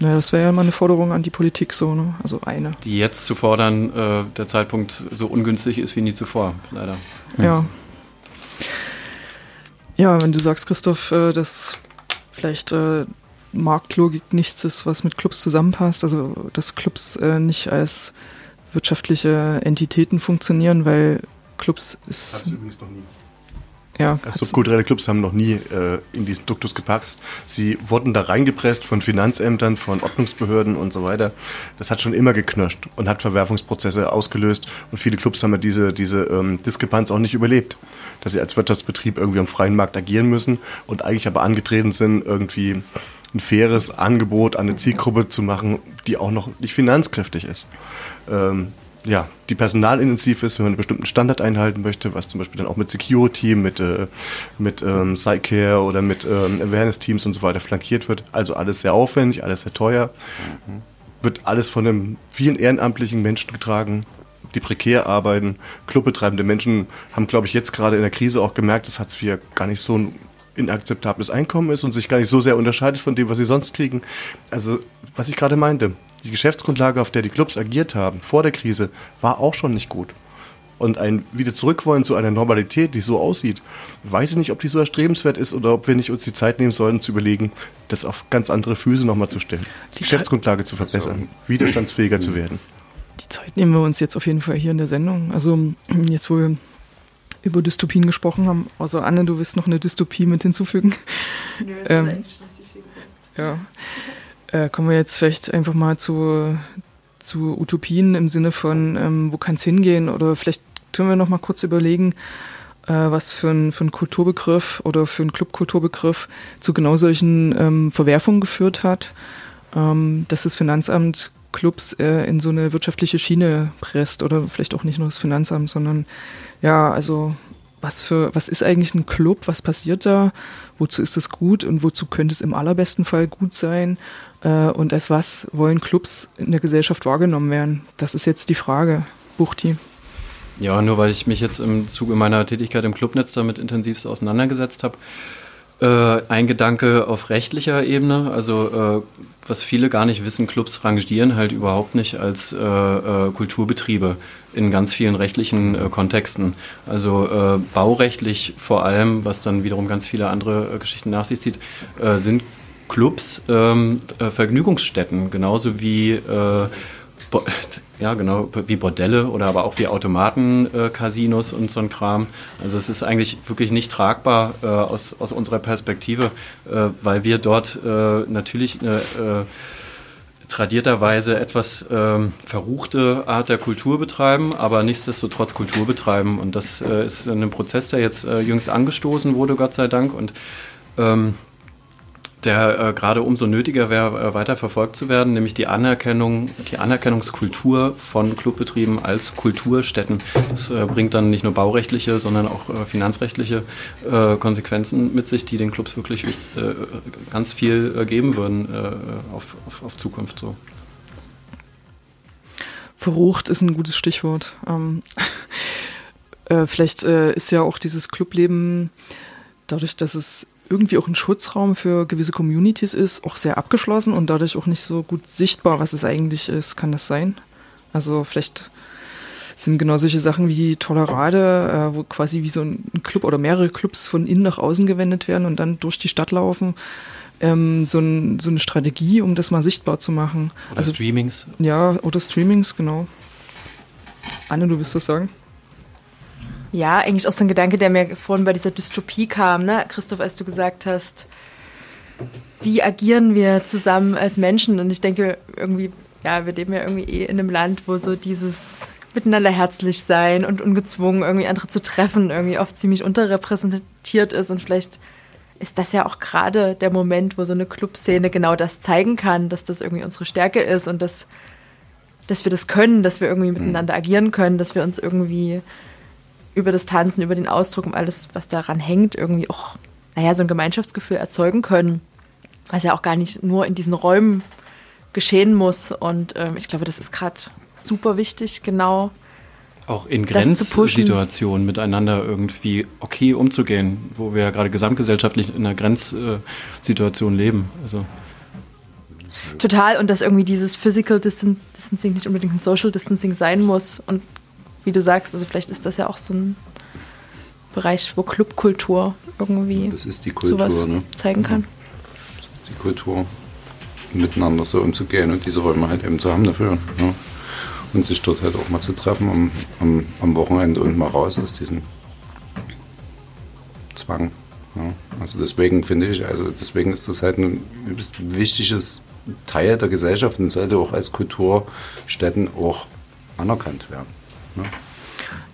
naja, das wäre ja mal eine Forderung an die Politik so, ne? Also eine. Die jetzt zu fordern, äh, der Zeitpunkt so ungünstig ist wie nie zuvor, leider. Ja. Ja, wenn du sagst, Christoph, äh, dass vielleicht äh, Marktlogik nichts ist, was mit Clubs zusammenpasst, also dass Clubs äh, nicht als wirtschaftliche Entitäten funktionieren, weil Clubs ist. Hat übrigens noch nie. Ja, subkulturelle Clubs haben noch nie äh, in diesen Duktus gepackt. Sie wurden da reingepresst von Finanzämtern, von Ordnungsbehörden und so weiter. Das hat schon immer geknirscht und hat Verwerfungsprozesse ausgelöst. Und viele Clubs haben diese, diese ähm, Diskrepanz auch nicht überlebt, dass sie als Wirtschaftsbetrieb irgendwie am freien Markt agieren müssen und eigentlich aber angetreten sind, irgendwie ein faires Angebot an eine Zielgruppe zu machen, die auch noch nicht finanzkräftig ist. Ähm, ja, die personalintensiv ist, wenn man einen bestimmten Standard einhalten möchte, was zum Beispiel dann auch mit Security, mit, äh, mit ähm, Sidecare oder mit ähm, Awareness-Teams und so weiter flankiert wird. Also alles sehr aufwendig, alles sehr teuer. Mhm. Wird alles von einem vielen ehrenamtlichen Menschen getragen, die prekär arbeiten. Clubbetreibende Menschen haben, glaube ich, jetzt gerade in der Krise auch gemerkt, dass Hartz IV gar nicht so ein inakzeptables Einkommen ist und sich gar nicht so sehr unterscheidet von dem, was sie sonst kriegen. Also, was ich gerade meinte, die Geschäftsgrundlage, auf der die Clubs agiert haben vor der Krise, war auch schon nicht gut. Und ein wieder zurückwollen zu einer Normalität, die so aussieht, weiß ich nicht, ob die so erstrebenswert ist oder ob wir nicht uns die Zeit nehmen sollten, zu überlegen, das auf ganz andere Füße nochmal zu stellen. Die Geschäftsgrundlage zu verbessern, widerstandsfähiger zu werden. Die Zeit nehmen wir uns jetzt auf jeden Fall hier in der Sendung. Also jetzt, wo wir über Dystopien gesprochen haben. Also Anne, du willst noch eine Dystopie mit hinzufügen? Nö, ähm, ja. Äh, kommen wir jetzt vielleicht einfach mal zu, zu Utopien im Sinne von, ähm, wo kann es hingehen? Oder vielleicht können wir noch mal kurz überlegen, äh, was für ein, für ein Kulturbegriff oder für einen Clubkulturbegriff zu genau solchen ähm, Verwerfungen geführt hat, ähm, dass das Finanzamt Clubs äh, in so eine wirtschaftliche Schiene presst oder vielleicht auch nicht nur das Finanzamt, sondern ja, also was für, was ist eigentlich ein Club? Was passiert da? Wozu ist es gut und wozu könnte es im allerbesten Fall gut sein? Äh, und als was wollen Clubs in der Gesellschaft wahrgenommen werden? Das ist jetzt die Frage, Buchti. Ja, nur weil ich mich jetzt im Zuge meiner Tätigkeit im Clubnetz damit intensivst auseinandergesetzt habe, äh, ein Gedanke auf rechtlicher Ebene, also äh, was viele gar nicht wissen, Clubs rangieren halt überhaupt nicht als äh, äh Kulturbetriebe in ganz vielen rechtlichen äh, Kontexten. Also äh, baurechtlich vor allem, was dann wiederum ganz viele andere Geschichten nach sich zieht, sind Clubs ähm, Vergnügungsstätten, genauso wie ja, genau, wie Bordelle oder aber auch wie Automaten-Casinos äh, und so ein Kram. Also es ist eigentlich wirklich nicht tragbar äh, aus, aus unserer Perspektive, äh, weil wir dort äh, natürlich eine äh, tradierterweise etwas ähm, verruchte Art der Kultur betreiben, aber nichtsdestotrotz Kultur betreiben. Und das äh, ist ein Prozess, der jetzt jüngst angestoßen wurde, Gott sei Dank. Und ähm, der äh, gerade umso nötiger wäre, äh, weiter verfolgt zu werden, nämlich die Anerkennung, die Anerkennungskultur von Clubbetrieben als Kulturstätten. Das äh, bringt dann nicht nur baurechtliche, sondern auch äh, finanzrechtliche äh, Konsequenzen mit sich, die den Clubs wirklich äh, ganz viel geben würden auf, auf, auf, Zukunft so. Verrucht ist ein gutes Stichwort. Ähm, vielleicht ist ja auch dieses Clubleben dadurch, dass es irgendwie auch ein Schutzraum für gewisse Communities ist, auch sehr abgeschlossen und dadurch auch nicht so gut sichtbar, was es eigentlich ist. Kann das sein? Also vielleicht sind genau solche Sachen wie Tolerade, äh, wo quasi wie so ein Club oder mehrere Clubs von innen nach außen gewendet werden und dann durch die Stadt laufen. Ähm, so, ein, so, eine Strategie, um das mal sichtbar zu machen. Oder also, Streamings. Ja, oder Streamings, genau. Anne, du willst was sagen? Ja, eigentlich auch so ein Gedanke, der mir vorhin bei dieser Dystopie kam, ne? Christoph, als du gesagt hast, wie agieren wir zusammen als Menschen? Und ich denke, irgendwie, ja, wir leben ja irgendwie eh in einem Land, wo so dieses miteinander herzlich sein und ungezwungen irgendwie andere zu treffen irgendwie oft ziemlich unterrepräsentiert ist und vielleicht ist das ja auch gerade der Moment, wo so eine Clubszene genau das zeigen kann, dass das irgendwie unsere Stärke ist und dass, dass wir das können, dass wir irgendwie miteinander agieren können, dass wir uns irgendwie über das Tanzen, über den Ausdruck und alles, was daran hängt, irgendwie auch, naja, so ein Gemeinschaftsgefühl erzeugen können, was ja auch gar nicht nur in diesen Räumen geschehen muss. Und ähm, ich glaube, das ist gerade super wichtig, genau. Auch in Grenzsituationen miteinander irgendwie okay umzugehen, wo wir ja gerade gesamtgesellschaftlich in einer Grenzsituation leben. Also. Total, und dass irgendwie dieses Physical Distancing nicht unbedingt ein Social Distancing sein muss und wie du sagst, also vielleicht ist das ja auch so ein Bereich, wo Clubkultur irgendwie das ist die Kultur, sowas ne? zeigen kann. Das ist die Kultur, miteinander so umzugehen und diese Räume halt eben zu haben dafür. Ne? Und sich dort halt auch mal zu treffen am, am, am Wochenende und mal raus aus diesem Zwang. Ja? Also deswegen finde ich, also deswegen ist das halt ein wichtiges Teil der Gesellschaft und sollte auch als Kulturstätten auch anerkannt werden. Ne?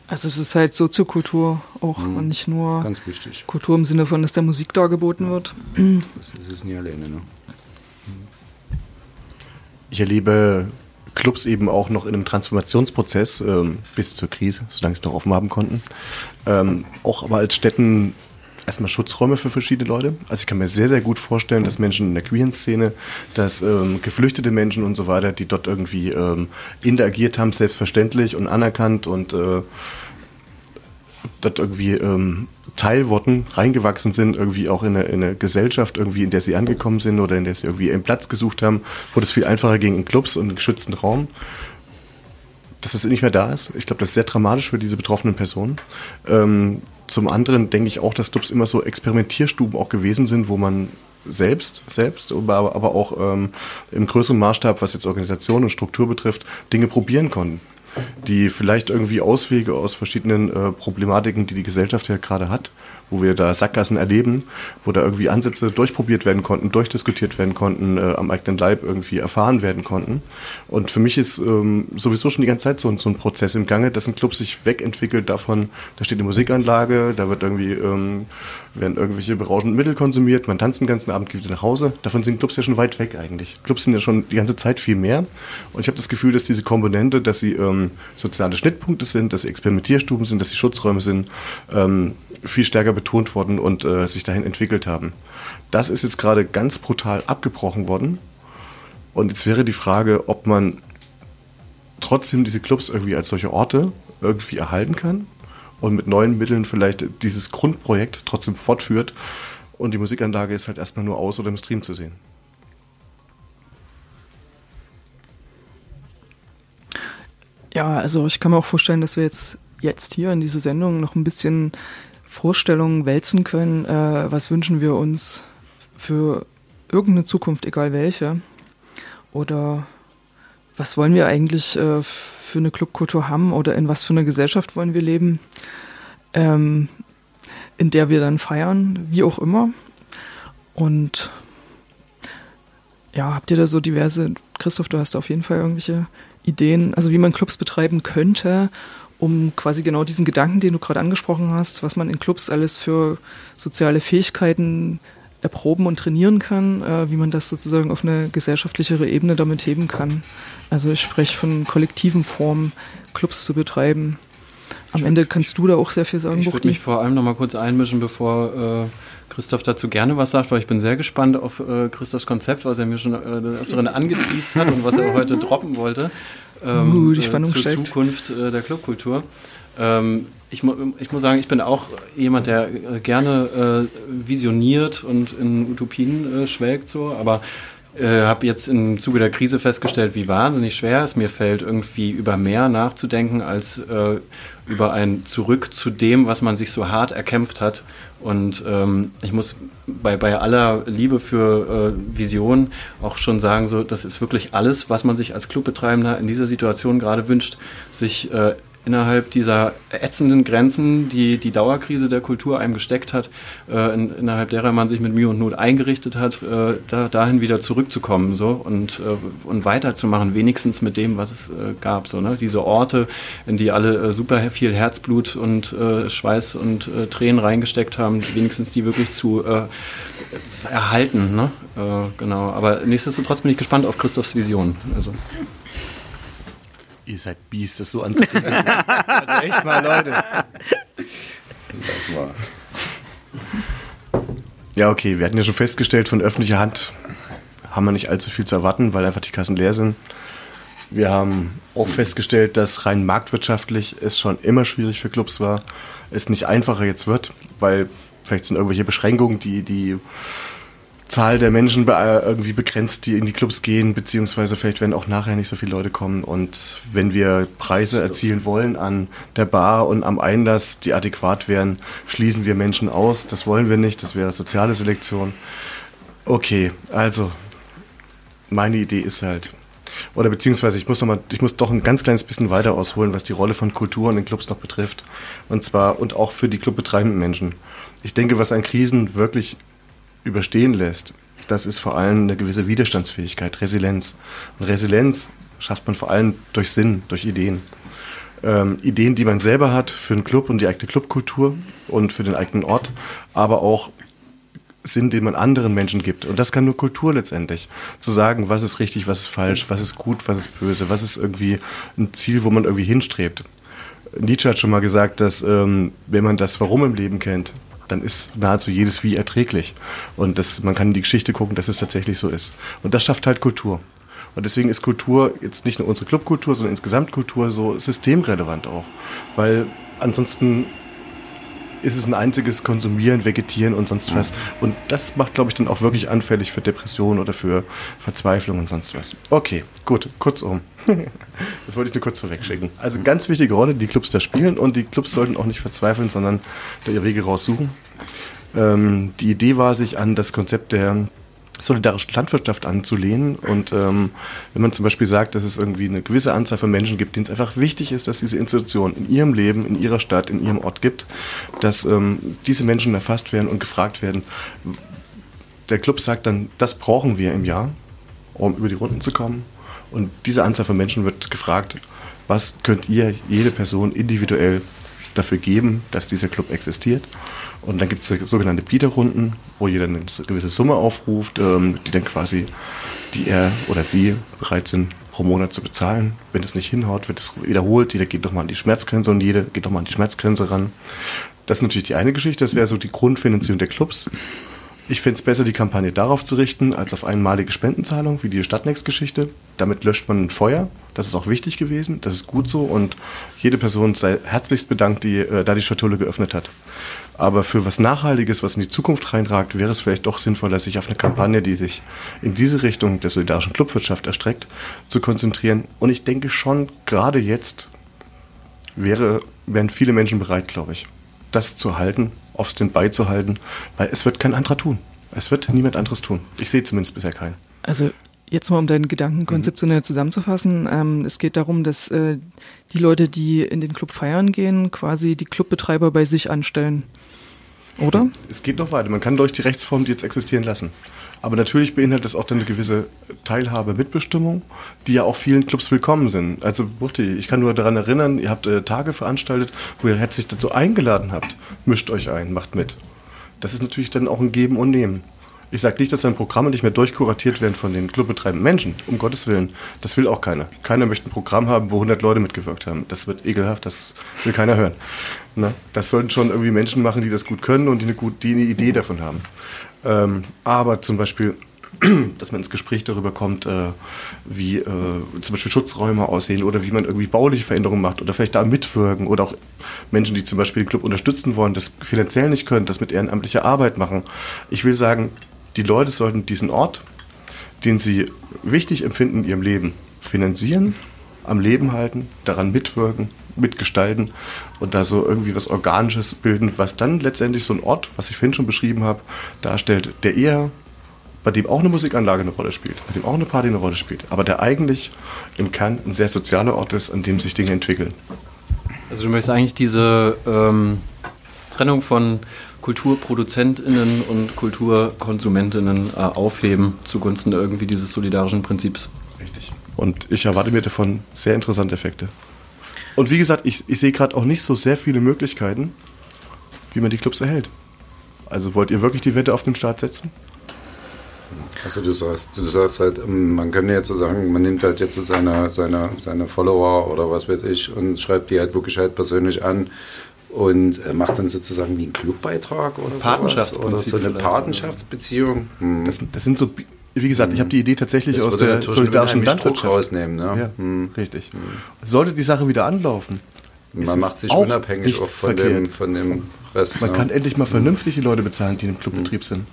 Also es ist halt Soziokultur auch mhm. und nicht nur Kultur im Sinne von, dass der Musik dargeboten ja. wird. Das ist es nie alleine. Ne? Ich erlebe Clubs eben auch noch in einem Transformationsprozess ähm, bis zur Krise, solange sie noch offen haben konnten. Ähm, auch aber als Städten erstmal Schutzräume für verschiedene Leute. Also ich kann mir sehr, sehr gut vorstellen, dass Menschen in der queeren Szene, dass ähm, geflüchtete Menschen und so weiter, die dort irgendwie ähm, interagiert haben, selbstverständlich und anerkannt und äh, dort irgendwie ähm, Teil wurden, reingewachsen sind, irgendwie auch in eine, in eine, Gesellschaft, irgendwie in der sie angekommen sind oder in der sie irgendwie einen Platz gesucht haben, wo das viel einfacher ging in Clubs und in geschützten Raum. Dass es nicht mehr da ist. Ich glaube, das ist sehr dramatisch für diese betroffenen Personen. Ähm, zum anderen denke ich auch, dass Clubs immer so Experimentierstuben auch gewesen sind, wo man selbst, selbst, aber, aber auch ähm, im größeren Maßstab, was jetzt Organisation und Struktur betrifft, Dinge probieren konnten die vielleicht irgendwie Auswege aus verschiedenen äh, Problematiken, die die Gesellschaft ja gerade hat, wo wir da Sackgassen erleben, wo da irgendwie Ansätze durchprobiert werden konnten, durchdiskutiert werden konnten, äh, am eigenen Leib irgendwie erfahren werden konnten. Und für mich ist ähm, sowieso schon die ganze Zeit so, so, ein Prozess im Gange, dass ein Club sich wegentwickelt davon, da steht eine Musikanlage, da wird irgendwie ähm, werden irgendwelche berauschenden Mittel konsumiert, man tanzt den ganzen Abend, geht wieder nach Hause. Davon sind Clubs ja schon weit weg eigentlich. Clubs sind ja schon die ganze Zeit viel mehr. Und ich habe das Gefühl, dass diese Komponente, dass sie ähm, soziale Schnittpunkte sind, dass sie Experimentierstuben sind, dass sie Schutzräume sind, ähm, viel stärker betont worden und äh, sich dahin entwickelt haben. Das ist jetzt gerade ganz brutal abgebrochen worden. Und jetzt wäre die Frage, ob man trotzdem diese Clubs irgendwie als solche Orte irgendwie erhalten kann und mit neuen Mitteln vielleicht dieses Grundprojekt trotzdem fortführt. Und die Musikanlage ist halt erstmal nur aus oder im Stream zu sehen. Ja, also ich kann mir auch vorstellen, dass wir jetzt, jetzt hier in dieser Sendung noch ein bisschen Vorstellungen wälzen können, äh, was wünschen wir uns für irgendeine Zukunft, egal welche. Oder was wollen wir eigentlich äh, für eine Clubkultur haben oder in was für eine Gesellschaft wollen wir leben, ähm, in der wir dann feiern, wie auch immer. Und ja, habt ihr da so diverse, Christoph, du hast auf jeden Fall irgendwelche Ideen, also wie man Clubs betreiben könnte, um quasi genau diesen Gedanken, den du gerade angesprochen hast, was man in Clubs alles für soziale Fähigkeiten erproben und trainieren kann, äh, wie man das sozusagen auf eine gesellschaftlichere Ebene damit heben kann. Also ich spreche von kollektiven Formen, Clubs zu betreiben. Am Ende kannst du da auch sehr viel sagen, Ich würde mich vor allem noch mal kurz einmischen, bevor äh, Christoph dazu gerne was sagt, weil ich bin sehr gespannt auf äh, Christophs Konzept, was er mir schon äh, öfteren angeteased hat und was er heute droppen wollte ähm, uh, die Spannung äh, zur steigt. Zukunft äh, der Clubkultur. Ähm, ich, ich, muss sagen, ich bin auch jemand, der äh, gerne visioniert und in Utopien schwelgt, so, aber äh, habe jetzt im Zuge der Krise festgestellt, wie wahnsinnig schwer es mir fällt, irgendwie über mehr nachzudenken als äh, über ein Zurück zu dem, was man sich so hart erkämpft hat. Und ähm, ich muss bei, bei aller Liebe für äh, Vision auch schon sagen, so, das ist wirklich alles, was man sich als Clubbetreibender in dieser Situation gerade wünscht, sich äh, innerhalb dieser ätzenden Grenzen, die die Dauerkrise der Kultur einem gesteckt hat, äh, in, innerhalb derer man sich mit Mühe und Not eingerichtet hat, äh, da, dahin wieder zurückzukommen so und, äh, und weiterzumachen, wenigstens mit dem, was es äh, gab. So, ne? Diese Orte, in die alle äh, super viel Herzblut und äh, Schweiß und Tränen reingesteckt haben, wenigstens die wirklich zu erhalten. Ne? genau. Aber nichtsdestotrotz bin ich gespannt auf Christophs Vision. Also. Ihr seid Biest, das so anzukündigen. also echt mal, Leute. Das war. Ja, okay, wir hatten ja schon festgestellt, von öffentlicher Hand haben wir nicht allzu viel zu erwarten, weil einfach die Kassen leer sind. Wir haben auch festgestellt, dass rein marktwirtschaftlich es schon immer schwierig für Clubs war, es nicht einfacher jetzt wird, weil vielleicht sind irgendwelche Beschränkungen, die die Zahl der Menschen irgendwie begrenzt, die in die Clubs gehen, beziehungsweise vielleicht werden auch nachher nicht so viele Leute kommen. Und wenn wir Preise erzielen wollen an der Bar und am Einlass, die adäquat wären, schließen wir Menschen aus. Das wollen wir nicht, das wäre soziale Selektion. Okay, also meine Idee ist halt, oder beziehungsweise ich muss noch mal, ich muss doch ein ganz kleines bisschen weiter ausholen, was die Rolle von Kultur in den Clubs noch betrifft. Und zwar und auch für die clubbetreibenden Menschen. Ich denke, was an Krisen wirklich überstehen lässt, das ist vor allem eine gewisse Widerstandsfähigkeit, Resilienz. Und Resilienz schafft man vor allem durch Sinn, durch Ideen. Ähm, Ideen, die man selber hat für einen Club und die eigene Clubkultur und für den eigenen Ort, aber auch Sinn, den man anderen Menschen gibt. Und das kann nur Kultur letztendlich. Zu sagen, was ist richtig, was ist falsch, was ist gut, was ist böse, was ist irgendwie ein Ziel, wo man irgendwie hinstrebt. Nietzsche hat schon mal gesagt, dass ähm, wenn man das Warum im Leben kennt, dann ist nahezu jedes Wie erträglich. Und das, man kann in die Geschichte gucken, dass es tatsächlich so ist. Und das schafft halt Kultur. Und deswegen ist Kultur jetzt nicht nur unsere Clubkultur, sondern insgesamt Kultur so systemrelevant auch. Weil ansonsten ist es ein einziges Konsumieren, Vegetieren und sonst was. Und das macht, glaube ich, dann auch wirklich anfällig für Depressionen oder für Verzweiflung und sonst was. Okay, gut, kurzum. das wollte ich nur kurz vorwegschicken. Also ganz wichtige Rolle, die Clubs da spielen und die Clubs sollten auch nicht verzweifeln, sondern da ihre Wege raussuchen. Ähm, die Idee war, sich an das Konzept der solidarische Landwirtschaft anzulehnen. Und ähm, wenn man zum Beispiel sagt, dass es irgendwie eine gewisse Anzahl von Menschen gibt, denen es einfach wichtig ist, dass diese Institution in ihrem Leben, in ihrer Stadt, in ihrem Ort gibt, dass ähm, diese Menschen erfasst werden und gefragt werden. Der Club sagt dann, das brauchen wir im Jahr, um über die Runden zu kommen. Und diese Anzahl von Menschen wird gefragt, was könnt ihr, jede Person individuell dafür geben, dass dieser Club existiert. Und dann gibt es sogenannte Bieterrunden, wo jeder eine gewisse Summe aufruft, ähm, die dann quasi, die er oder sie bereit sind, pro Monat zu bezahlen. Wenn es nicht hinhaut, wird es wiederholt. Jeder geht nochmal an die Schmerzgrenze und jeder geht nochmal an die Schmerzgrenze ran. Das ist natürlich die eine Geschichte, das wäre so die Grundfinanzierung der Clubs. Ich finde es besser, die Kampagne darauf zu richten, als auf einmalige Spendenzahlung, wie die Stadtnext-Geschichte. Damit löscht man ein Feuer. Das ist auch wichtig gewesen. Das ist gut so. Und jede Person sei herzlichst bedankt, die äh, da die Schatulle geöffnet hat. Aber für was Nachhaltiges, was in die Zukunft reinragt, wäre es vielleicht doch sinnvoller, sich auf eine Kampagne, die sich in diese Richtung der solidarischen Clubwirtschaft erstreckt, zu konzentrieren. Und ich denke schon, gerade jetzt wäre, wären viele Menschen bereit, glaube ich, das zu halten, auf den beizuhalten, weil es wird kein anderer tun. Es wird niemand anderes tun. Ich sehe zumindest bisher keinen. Also Jetzt mal, um deinen Gedanken mhm. konzeptionell zusammenzufassen. Ähm, es geht darum, dass äh, die Leute, die in den Club feiern gehen, quasi die Clubbetreiber bei sich anstellen. Oder? Es geht noch weiter. Man kann durch die Rechtsform die jetzt existieren lassen. Aber natürlich beinhaltet das auch dann eine gewisse Teilhabe, Mitbestimmung, die ja auch vielen Clubs willkommen sind. Also ich kann nur daran erinnern, ihr habt äh, Tage veranstaltet, wo ihr herzlich dazu eingeladen habt. Mischt euch ein, macht mit. Das ist natürlich dann auch ein Geben und Nehmen. Ich sage nicht, dass dann Programme nicht mehr durchkuratiert werden von den clubbetreibenden Menschen, um Gottes Willen. Das will auch keiner. Keiner möchte ein Programm haben, wo 100 Leute mitgewirkt haben. Das wird ekelhaft, das will keiner hören. Ne? Das sollten schon irgendwie Menschen machen, die das gut können und die eine, gut, die eine Idee davon haben. Ähm, aber zum Beispiel, dass man ins Gespräch darüber kommt, äh, wie äh, zum Beispiel Schutzräume aussehen oder wie man irgendwie bauliche Veränderungen macht oder vielleicht da mitwirken oder auch Menschen, die zum Beispiel den Club unterstützen wollen, das finanziell nicht können, das mit ehrenamtlicher Arbeit machen. Ich will sagen, die Leute sollten diesen Ort, den sie wichtig empfinden in ihrem Leben, finanzieren, am Leben halten, daran mitwirken, mitgestalten und da so irgendwie was Organisches bilden, was dann letztendlich so ein Ort, was ich vorhin schon beschrieben habe, darstellt, der eher bei dem auch eine Musikanlage eine Rolle spielt, bei dem auch eine Party eine Rolle spielt, aber der eigentlich im Kern ein sehr sozialer Ort ist, an dem sich Dinge entwickeln. Also du möchtest eigentlich diese ähm, Trennung von KulturproduzentInnen und KulturkonsumentInnen äh, aufheben zugunsten irgendwie dieses solidarischen Prinzips. Richtig. Und ich erwarte mir davon sehr interessante Effekte. Und wie gesagt, ich, ich sehe gerade auch nicht so sehr viele Möglichkeiten, wie man die Clubs erhält. Also wollt ihr wirklich die Wette auf den Start setzen? Also du sagst, du sagst halt, ähm, man könnte jetzt so sagen, man nimmt halt jetzt seine, seine, seine Follower oder was weiß ich und schreibt die halt wirklich halt persönlich an und äh, macht dann sozusagen wie einen Clubbeitrag oder sowas oder so eine Patenschaftsbeziehung. Hm. Das, das, sind so, wie gesagt, ich habe die Idee tatsächlich das aus der solidarischen Landwirtschaft rausnehmen. Ne? Ja, hm. richtig. Hm. Sollte die Sache wieder anlaufen, man macht sich unabhängig auch von dem, von dem Rest. Man ne? kann endlich mal vernünftige Leute bezahlen, die im Clubbetrieb sind.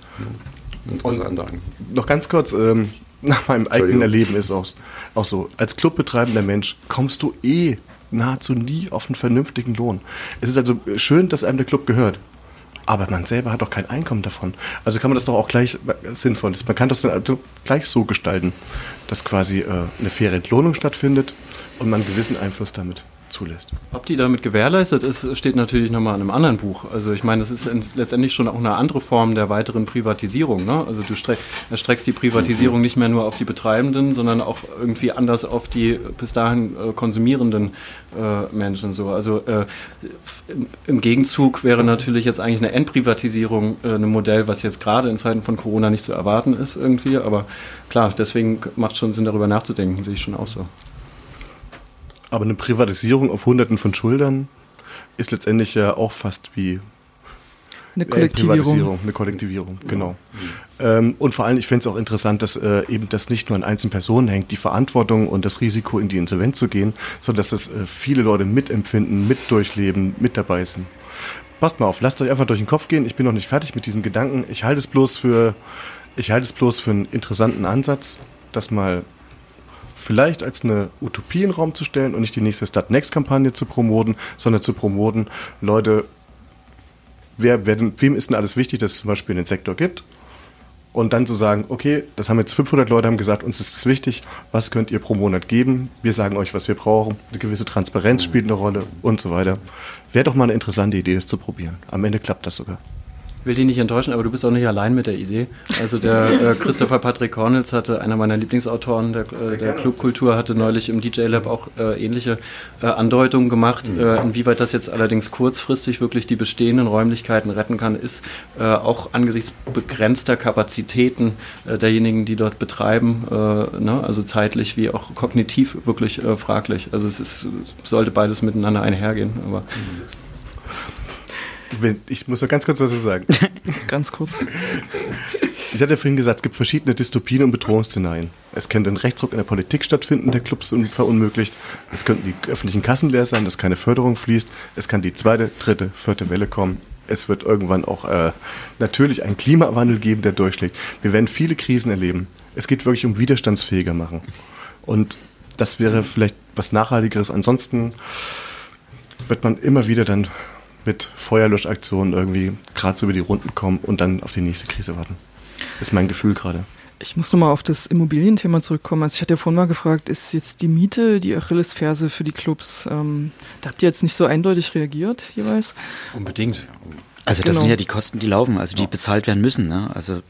Interessant. Und noch ganz kurz, ähm, nach meinem eigenen Erleben ist auch, auch so, als clubbetreibender Mensch kommst du eh nahezu nie auf einen vernünftigen Lohn. Es ist also schön, dass einem der Club gehört. Aber man selber hat doch kein Einkommen davon. Also kann man das doch auch gleich sinnvoll ist. Man kann das dann also gleich so gestalten, dass quasi äh, eine faire Entlohnung stattfindet und man gewissen Einfluss damit zulässt. Ob die damit gewährleistet ist, steht natürlich nochmal in einem anderen Buch. Also ich meine, das ist letztendlich schon auch eine andere Form der weiteren Privatisierung. Ne? Also du erstreckst die Privatisierung nicht mehr nur auf die Betreibenden, sondern auch irgendwie anders auf die bis dahin äh, konsumierenden äh, Menschen. So. Also äh, im Gegenzug wäre natürlich jetzt eigentlich eine Endprivatisierung äh, ein Modell, was jetzt gerade in Zeiten von Corona nicht zu erwarten ist irgendwie. Aber klar, deswegen macht es schon Sinn, darüber nachzudenken, sehe ich schon auch so. Aber eine Privatisierung auf Hunderten von Schultern ist letztendlich ja auch fast wie eine Kollektivierung. Eine Kollektivierung, genau. Ja. Ähm, und vor allem, ich finde es auch interessant, dass äh, eben das nicht nur an einzelnen Personen hängt, die Verantwortung und das Risiko, in die Insolvenz zu gehen, sondern dass das äh, viele Leute mitempfinden, mit durchleben, mit dabei sind. passt mal auf, lasst euch einfach durch den Kopf gehen. Ich bin noch nicht fertig mit diesen Gedanken. Ich halte es bloß für, ich halte es bloß für einen interessanten Ansatz, das mal vielleicht als eine Utopie in den Raum zu stellen und nicht die nächste Start Next Kampagne zu promoten, sondern zu promoten, Leute, wer, wer, wem ist denn alles wichtig, dass es zum Beispiel einen Sektor gibt? Und dann zu sagen, okay, das haben jetzt 500 Leute haben gesagt, uns ist das wichtig, was könnt ihr pro Monat geben? Wir sagen euch, was wir brauchen. Eine gewisse Transparenz spielt eine Rolle und so weiter. Wäre doch mal eine interessante Idee, das zu probieren. Am Ende klappt das sogar will dich nicht enttäuschen, aber du bist auch nicht allein mit der Idee. Also der äh, Christopher Patrick Cornels hatte, einer meiner Lieblingsautoren der, äh, der Clubkultur, hatte neulich im DJ Lab auch äh, ähnliche äh, Andeutungen gemacht. Mhm. Äh, inwieweit das jetzt allerdings kurzfristig wirklich die bestehenden Räumlichkeiten retten kann, ist auch angesichts begrenzter Kapazitäten derjenigen, die dort betreiben, ne, also zeitlich wie auch kognitiv wirklich fraglich. Also es ist, sollte beides miteinander einhergehen. Aber mhm. Ich muss noch ganz kurz was sagen. ganz kurz. Ich hatte vorhin gesagt, es gibt verschiedene Dystopien und Bedrohungsszenarien. Es könnte ein Rechtsruck in der Politik stattfinden, der Clubs verunmöglicht. Es könnten die öffentlichen Kassen leer sein, dass keine Förderung fließt. Es kann die zweite, dritte, vierte Welle kommen. Es wird irgendwann auch äh, natürlich einen Klimawandel geben, der durchschlägt. Wir werden viele Krisen erleben. Es geht wirklich um widerstandsfähiger machen. Und das wäre vielleicht was Nachhaltigeres. Ansonsten wird man immer wieder dann mit Feuerlöschaktionen irgendwie gerade so über die Runden kommen und dann auf die nächste Krise warten. Das ist mein Gefühl gerade. Ich muss nochmal auf das Immobilienthema zurückkommen. Also ich hatte ja vorhin mal gefragt, ist jetzt die Miete die Achillesferse für die Clubs? Ähm, da habt ihr jetzt nicht so eindeutig reagiert jeweils? Unbedingt. Also das genau. sind ja die Kosten, die laufen, also die bezahlt werden müssen. Ne? Also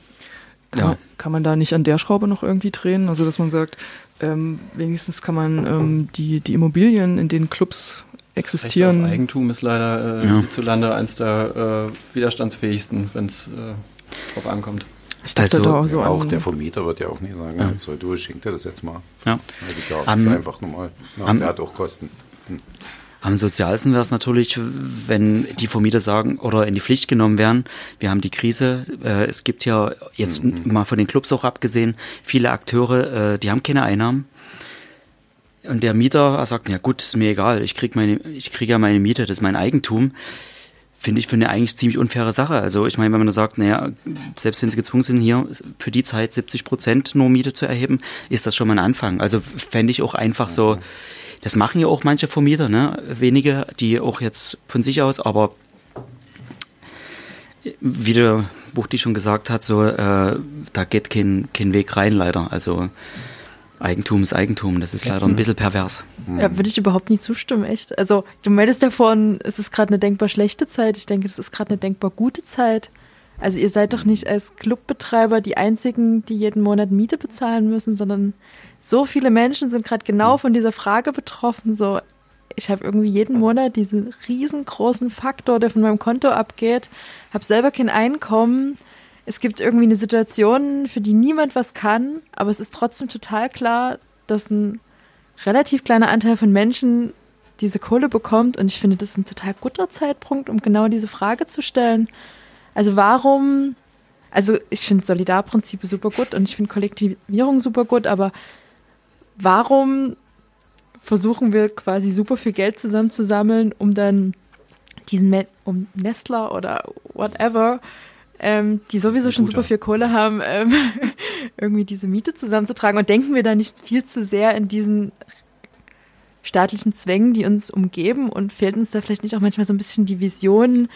kann, ja. man, kann man da nicht an der Schraube noch irgendwie drehen? Also dass man sagt, ähm, wenigstens kann man ähm, die, die Immobilien, in denen Clubs existieren. Recht auf Eigentum ist leider äh, ja. hierzulande eins der äh, widerstandsfähigsten, wenn es äh, drauf ankommt. Ich dachte also, da auch so ja, auch der Vermieter wird ja auch nicht sagen, ja. so, du schenk dir das jetzt mal. Ja. Das ist ja auch um, einfach normal. Ja, um, der hat auch Kosten. Hm. Am sozialsten wäre es natürlich, wenn die Vermieter sagen oder in die Pflicht genommen werden, wir haben die Krise, äh, es gibt ja jetzt mhm. mal von den Clubs auch abgesehen, viele Akteure, äh, die haben keine Einnahmen und der Mieter sagt, ja gut, ist mir egal, ich krieg meine, ich kriege ja meine Miete, das ist mein Eigentum. Finde ich für eine eigentlich ziemlich unfaire Sache. Also ich meine, wenn man sagt, naja, selbst wenn sie gezwungen sind, hier für die Zeit 70 Prozent nur Miete zu erheben, ist das schon mal ein Anfang. Also fände ich auch einfach so, das machen ja auch manche Vermieter, ne? Wenige, die auch jetzt von sich aus, aber wie der Buchti schon gesagt hat, so äh, da geht kein, kein Weg rein leider. Also Eigentum ist Eigentum, das ist Jetzt leider ein bisschen pervers. Ja, würde ich überhaupt nicht zustimmen, echt. Also du meldest davon, es ist gerade eine denkbar schlechte Zeit. Ich denke, es ist gerade eine denkbar gute Zeit. Also ihr seid doch nicht als Clubbetreiber die einzigen, die jeden Monat Miete bezahlen müssen, sondern so viele Menschen sind gerade genau von dieser Frage betroffen. So, ich habe irgendwie jeden Monat diesen riesengroßen Faktor, der von meinem Konto abgeht, habe selber kein Einkommen es gibt irgendwie eine Situation, für die niemand was kann, aber es ist trotzdem total klar, dass ein relativ kleiner Anteil von Menschen diese Kohle bekommt. Und ich finde, das ist ein total guter Zeitpunkt, um genau diese Frage zu stellen. Also warum, also ich finde Solidarprinzipe super gut und ich finde Kollektivierung super gut, aber warum versuchen wir quasi super viel Geld zusammenzusammeln, um dann diesen, um Nestler oder whatever ähm, die sowieso schon super viel Kohle haben, ähm, irgendwie diese Miete zusammenzutragen. Und denken wir da nicht viel zu sehr in diesen staatlichen Zwängen, die uns umgeben? Und fehlt uns da vielleicht nicht auch manchmal so ein bisschen die Vision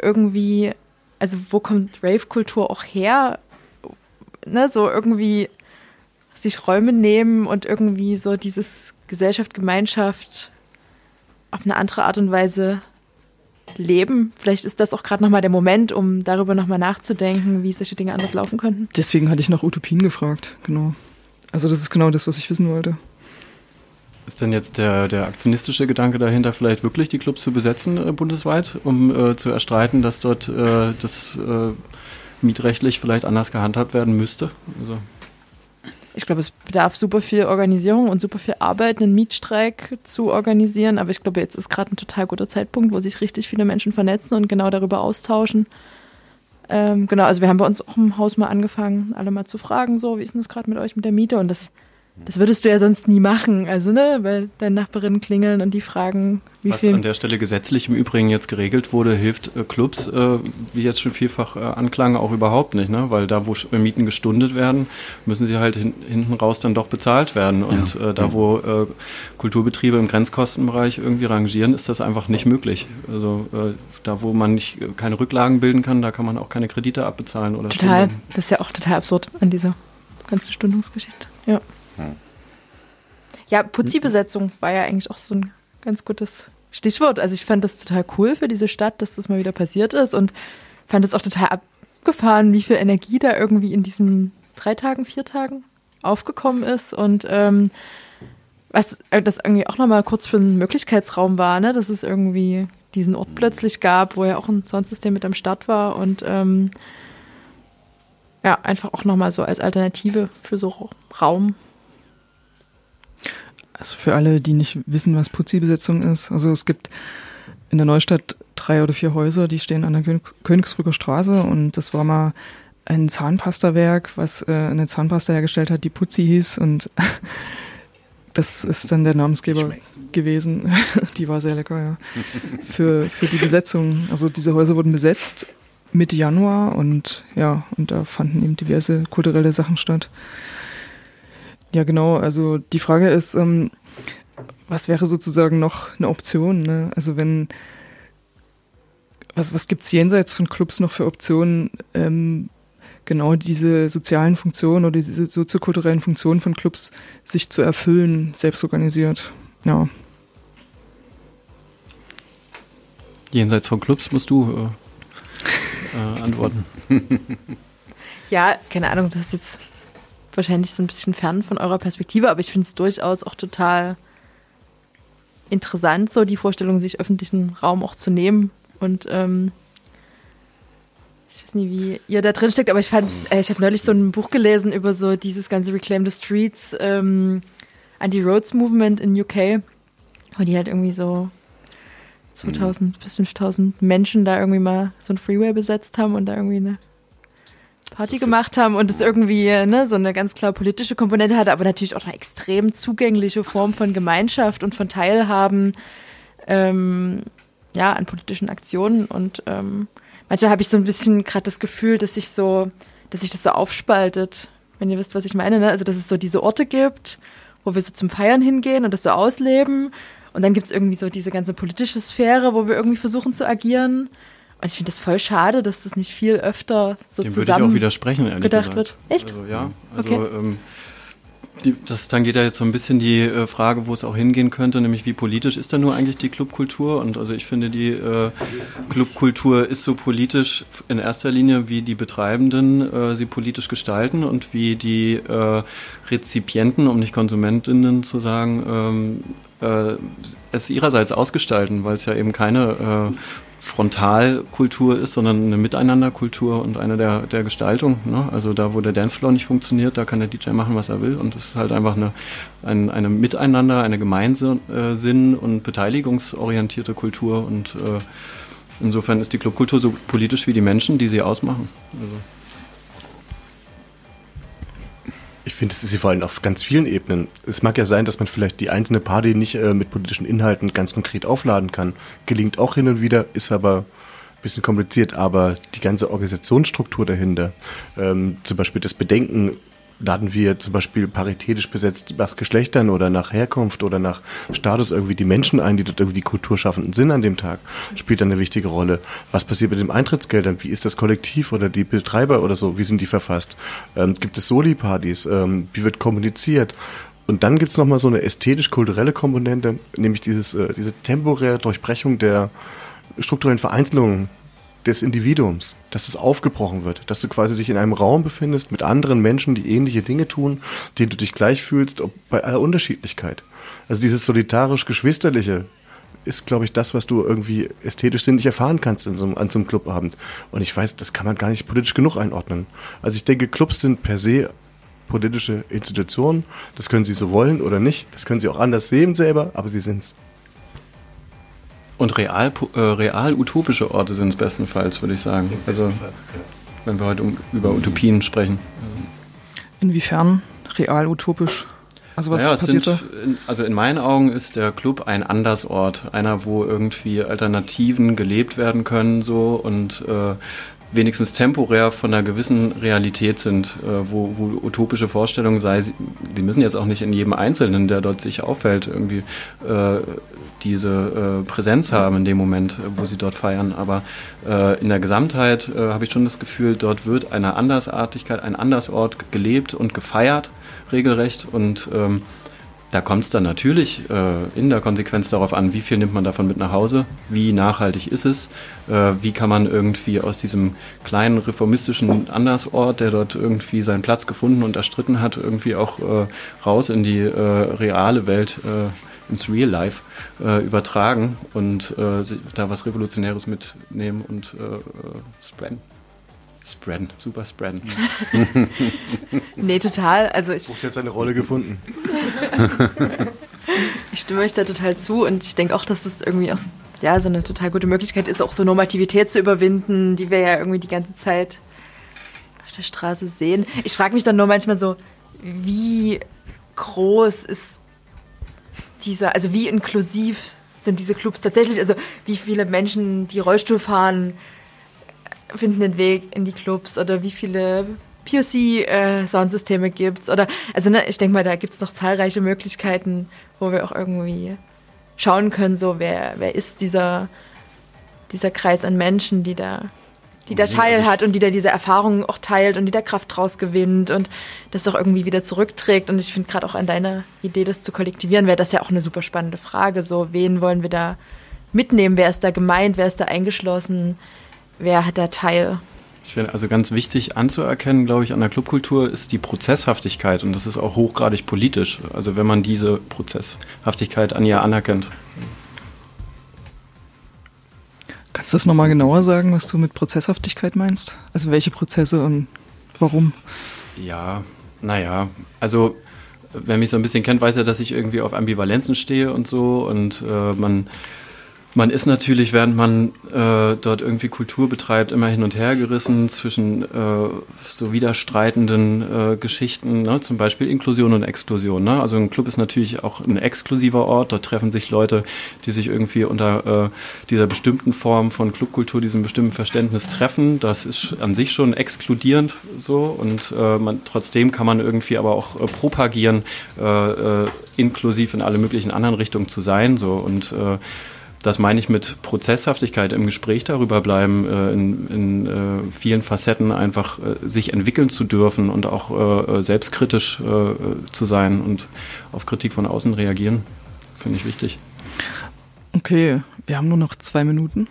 irgendwie, also wo kommt Rave-Kultur auch her? Ne, so irgendwie sich Räume nehmen und irgendwie so dieses Gesellschaft, Gemeinschaft auf eine andere Art und Weise leben. Vielleicht ist das auch gerade nochmal der Moment, um darüber nochmal nachzudenken, wie solche Dinge anders laufen könnten. Deswegen hatte ich nach Utopien gefragt, genau. Also das ist genau das, was ich wissen wollte. Ist denn jetzt der, der aktionistische Gedanke dahinter, vielleicht wirklich die Clubs zu besetzen äh, bundesweit, um äh, zu erstreiten, dass dort äh, das äh, mietrechtlich vielleicht anders gehandhabt werden müsste? Also ich glaube, es bedarf super viel Organisierung und super viel Arbeit, einen Mietstreik zu organisieren. Aber ich glaube, jetzt ist gerade ein total guter Zeitpunkt, wo sich richtig viele Menschen vernetzen und genau darüber austauschen. Ähm, genau, also wir haben bei uns auch im Haus mal angefangen, alle mal zu fragen, so, wie ist denn das gerade mit euch mit der Miete? Und das das würdest du ja sonst nie machen. Also, ne, weil deine Nachbarinnen klingeln und die fragen, wie Was viel. an der Stelle gesetzlich im Übrigen jetzt geregelt wurde, hilft äh, Clubs, äh, wie jetzt schon vielfach äh, anklang, auch überhaupt nicht, ne? Weil da, wo Sch- Mieten gestundet werden, müssen sie halt hin, hinten raus dann doch bezahlt werden. Und äh, da, wo äh, Kulturbetriebe im Grenzkostenbereich irgendwie rangieren, ist das einfach nicht möglich. Also äh, da, wo man nicht äh, keine Rücklagen bilden kann, da kann man auch keine Kredite abbezahlen oder Total. Stunden. Das ist ja auch total absurd an dieser ganzen Stundungsgeschichte. Ja. Ja, Putzi-Besetzung war ja eigentlich auch so ein ganz gutes Stichwort. Also ich fand das total cool für diese Stadt, dass das mal wieder passiert ist und fand es auch total abgefahren, wie viel Energie da irgendwie in diesen drei Tagen, vier Tagen aufgekommen ist und ähm, was äh, das irgendwie auch nochmal kurz für einen Möglichkeitsraum war, ne? dass es irgendwie diesen Ort plötzlich gab, wo ja auch ein Soundsystem mit am Start war und ähm, ja, einfach auch nochmal so als Alternative für so Raum. Also für alle, die nicht wissen, was Putzi-Besetzung ist. Also es gibt in der Neustadt drei oder vier Häuser, die stehen an der Königs Königsbrücker Straße und das war mal ein Zahnpastawerk, was äh, eine Zahnpasta hergestellt hat, die Putzi hieß und das ist dann der Namensgeber gewesen. die war sehr lecker, ja. Für, für die Besetzung. Also diese Häuser wurden besetzt Mitte Januar und ja, und da fanden eben diverse kulturelle Sachen statt. Ja, genau. Also die Frage ist, ähm, was wäre sozusagen noch eine Option? Ne? Also wenn, was, was gibt's jenseits von Clubs noch für Optionen, ähm, genau diese sozialen Funktionen oder diese soziokulturellen Funktionen von Clubs sich zu erfüllen, selbst organisiert? Ja. Jenseits von Clubs musst du äh, äh, antworten. Ja, keine Ahnung, das ist jetzt wahrscheinlich so ein bisschen fern von eurer Perspektive, aber ich finde es durchaus auch total interessant, so die Vorstellung, sich öffentlichen Raum auch zu nehmen. Und ähm, ich weiß nicht, wie ihr da drin steckt, aber ich fand, äh, ich habe neulich so ein Buch gelesen über so dieses ganze Reclaim the Streets, ähm, Anti-Roads Movement in UK, wo die halt irgendwie so 2000 bis 5000 Menschen da irgendwie mal so ein Freeway besetzt haben und da irgendwie eine Party gemacht haben und es irgendwie ne, so eine ganz klar politische Komponente hatte, aber natürlich auch eine extrem zugängliche Form von Gemeinschaft und von Teilhaben ähm, ja, an politischen Aktionen. Und ähm, manchmal habe ich so ein bisschen gerade das Gefühl, dass sich so, dass sich das so aufspaltet, wenn ihr wisst, was ich meine. Ne? Also dass es so diese Orte gibt, wo wir so zum Feiern hingehen und das so ausleben. Und dann gibt es irgendwie so diese ganze politische Sphäre, wo wir irgendwie versuchen zu agieren. Und ich finde das voll schade, dass das nicht viel öfter so Dem würde ich zusammen auch widersprechen, ehrlich gedacht gesagt. wird. Echt? Also, ja, also Okay. ähm, die, das, dann geht ja jetzt so ein bisschen die äh, Frage, wo es auch hingehen könnte, nämlich wie politisch ist da nur eigentlich die Clubkultur? Und also ich finde, die äh, Clubkultur ist so politisch in erster Linie, wie die Betreibenden äh, sie politisch gestalten und wie die äh, Rezipienten, um nicht Konsumentinnen zu sagen, ähm, äh, es ihrerseits ausgestalten, weil es ja eben keine äh, Frontalkultur ist, sondern eine Miteinanderkultur und eine der, der Gestaltung. Ne? Also da, wo der Dancefloor nicht funktioniert, da kann der DJ machen, was er will. Und das ist halt einfach eine, ein, eine Miteinander, eine Gemeinsinn- und beteiligungsorientierte Kultur. Und äh, insofern ist die Clubkultur so politisch wie die Menschen, die sie ausmachen. Also. Ich finde, es ist sie vor allem auf ganz vielen Ebenen. Es mag ja sein, dass man vielleicht die einzelne Party nicht äh, mit politischen Inhalten ganz konkret aufladen kann. Gelingt auch hin und wieder, ist aber ein bisschen kompliziert. Aber die ganze Organisationsstruktur dahinter, ähm, zum Beispiel das Bedenken, laden wir zum Beispiel paritätisch besetzt nach Geschlechtern oder nach Herkunft oder nach Status irgendwie die Menschen ein, die dort irgendwie die Kulturschaffenden sind an dem Tag, spielt dann eine wichtige Rolle. Was passiert mit den Eintrittsgeldern? Wie ist das Kollektiv oder die Betreiber oder so? Wie sind die verfasst? Ähm, gibt es Soli-Partys? Ähm, wie wird kommuniziert? Und dann gibt es nochmal so eine ästhetisch-kulturelle Komponente, nämlich dieses, äh, diese temporäre Durchbrechung der strukturellen Vereinzelungen des Individuums, dass es aufgebrochen wird, dass du quasi dich in einem Raum befindest mit anderen Menschen, die ähnliche Dinge tun, denen du dich gleich fühlst, ob bei aller Unterschiedlichkeit. Also dieses solidarisch-geschwisterliche ist, glaube ich, das, was du irgendwie ästhetisch sinnlich erfahren kannst in so an so einem Clubabend. Und ich weiß, das kann man gar nicht politisch genug einordnen. Also ich denke, Clubs sind per se politische Institutionen. Das können sie so wollen oder nicht. Das können sie auch anders sehen selber, aber sie sind's. Und real, äh, real utopische Orte sind es bestenfalls, würde ich sagen. Also, wenn wir heute um, über Utopien sprechen. Inwiefern real utopisch? Also was naja, passiert sind, da? Also in meinen Augen ist der Club ein Andersort, einer, wo irgendwie Alternativen gelebt werden können so und äh, wenigstens temporär von einer gewissen Realität sind, äh, wo, wo, utopische Vorstellungen sei, sie, müssen jetzt auch nicht in jedem Einzelnen, der dort sich auffällt, irgendwie äh, diese äh, Präsenz haben in dem Moment, äh, wo sie dort feiern. Aber äh, in der Gesamtheit äh, habe ich schon das Gefühl, dort wird eine Andersartigkeit, ein Andersort gelebt und gefeiert, regelrecht. Und ähm, da kommt es dann natürlich äh, in der Konsequenz darauf an, wie viel nimmt man davon mit nach Hause, wie nachhaltig ist es, äh, wie kann man irgendwie aus diesem kleinen reformistischen Andersort, der dort irgendwie seinen Platz gefunden und erstritten hat, irgendwie auch äh, raus in die äh, reale Welt äh, ins Real Life äh, übertragen und da was Revolutionäres mitnehmen und äh, äh, spreaden. Super spreaden. nee, total. Also ich. Bucht jetzt eine Rolle gefunden. ich stimme euch da total zu und ich denke auch, dass das irgendwie auch ja, so eine total gute Möglichkeit ist, auch so Normativität zu überwinden, die wir ja irgendwie die ganze Zeit auf der Straße sehen. Ich frage mich dann nur manchmal so, wie groß ist dieser, also wie inklusiv sind diese Clubs tatsächlich? Also wie viele Menschen, die Rollstuhl fahren, finden den Weg in die Clubs oder wie viele POC-Soundsysteme äh, gibt's oder also ne, ich denke mal, da gibt's noch zahlreiche Möglichkeiten, wo wir auch irgendwie schauen können, so wer wer ist dieser dieser Kreis an Menschen, die da die da Teil hat und die da diese Erfahrungen auch teilt und die da Kraft draus gewinnt und das auch irgendwie wieder zurückträgt. Und ich finde gerade auch an deiner Idee, das zu kollektivieren, wäre das ja auch eine super spannende Frage. So, wen wollen wir da mitnehmen? Wer ist da gemeint? Wer ist da eingeschlossen? Wer hat da Teil? Ich finde also ganz wichtig anzuerkennen, glaube ich, an der Clubkultur ist die Prozesshaftigkeit und das ist auch hochgradig politisch. Also wenn man diese Prozesshaftigkeit an ihr anerkennt. Kannst du das nochmal genauer sagen, was du mit Prozesshaftigkeit meinst? Also welche Prozesse und warum? Ja, naja, also wer mich so ein bisschen kennt, weiß ja, dass ich irgendwie auf Ambivalenzen stehe und so und äh, man man ist natürlich, während man äh, dort irgendwie Kultur betreibt, immer hin und her gerissen zwischen äh, so widerstreitenden äh, Geschichten, ne? zum Beispiel Inklusion und Exklusion. Ne? Also ein Club ist natürlich auch ein exklusiver Ort. Dort treffen sich Leute, die sich irgendwie unter äh, dieser bestimmten Form von Clubkultur, diesem bestimmten Verständnis treffen. Das ist an sich schon exkludierend so und äh, man, trotzdem kann man irgendwie aber auch äh, propagieren, inklusiv in alle möglichen anderen Richtungen zu sein. So und das meine ich mit Prozesshaftigkeit im Gespräch darüber bleiben, äh, in, in äh, vielen Facetten einfach äh, sich entwickeln zu dürfen und auch äh, selbstkritisch äh, zu sein und auf Kritik von außen reagieren, finde ich wichtig. Okay, wir haben nur noch zwei Minuten.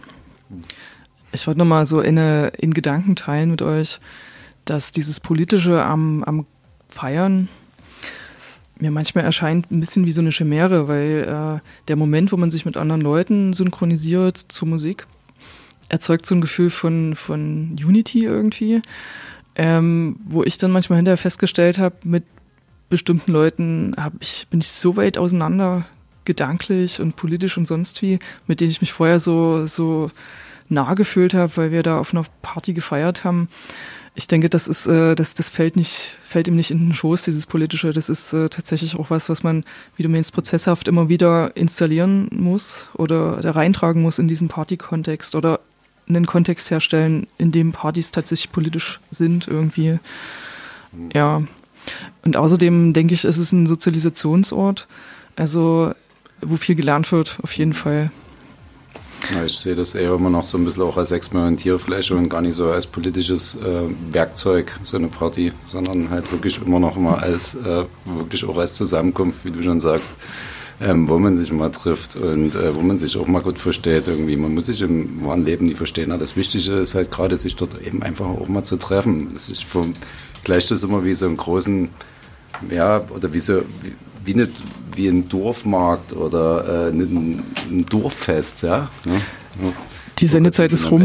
Ich wollte nochmal so in, in Gedanken teilen mit euch, dass dieses Politische am, am Feiern mir manchmal erscheint ein bisschen wie so eine Chimäre, weil äh, der Moment, wo man sich mit anderen Leuten synchronisiert zu Musik, erzeugt so ein Gefühl von, von Unity irgendwie, ähm, wo ich dann manchmal hinterher festgestellt habe, mit bestimmten Leuten hab ich, bin ich so weit auseinander, gedanklich und politisch und sonst wie, mit denen ich mich vorher so, so nah gefühlt habe, weil wir da auf einer Party gefeiert haben ich denke, das ist, äh, das, das fällt nicht, fällt ihm nicht in den Schoß, dieses politische. Das ist äh, tatsächlich auch was, was man, wie du meinst, prozesshaft immer wieder installieren muss oder da reintragen muss in diesen Party-Kontext oder einen Kontext herstellen, in dem Partys tatsächlich politisch sind irgendwie. Ja. Und außerdem denke ich, es ist ein Sozialisationsort, also wo viel gelernt wird, auf jeden Fall. Ich sehe das eher immer noch so ein bisschen auch als Experimentierfläche und gar nicht so als politisches äh, Werkzeug, so eine Party, sondern halt wirklich immer noch mal als, äh, wirklich auch als Zusammenkunft, wie du schon sagst, ähm, wo man sich mal trifft und äh, wo man sich auch mal gut versteht irgendwie. Man muss sich im wahren Leben nie verstehen, aber das Wichtige ist halt gerade, sich dort eben einfach auch mal zu treffen. Das ist vom, gleich das immer wie so einen großen, ja, oder wie so, wie, wie, eine, wie ein Dorfmarkt oder äh, ein, ein Dorffest, ja. ja. Die Sendezeit ist rum.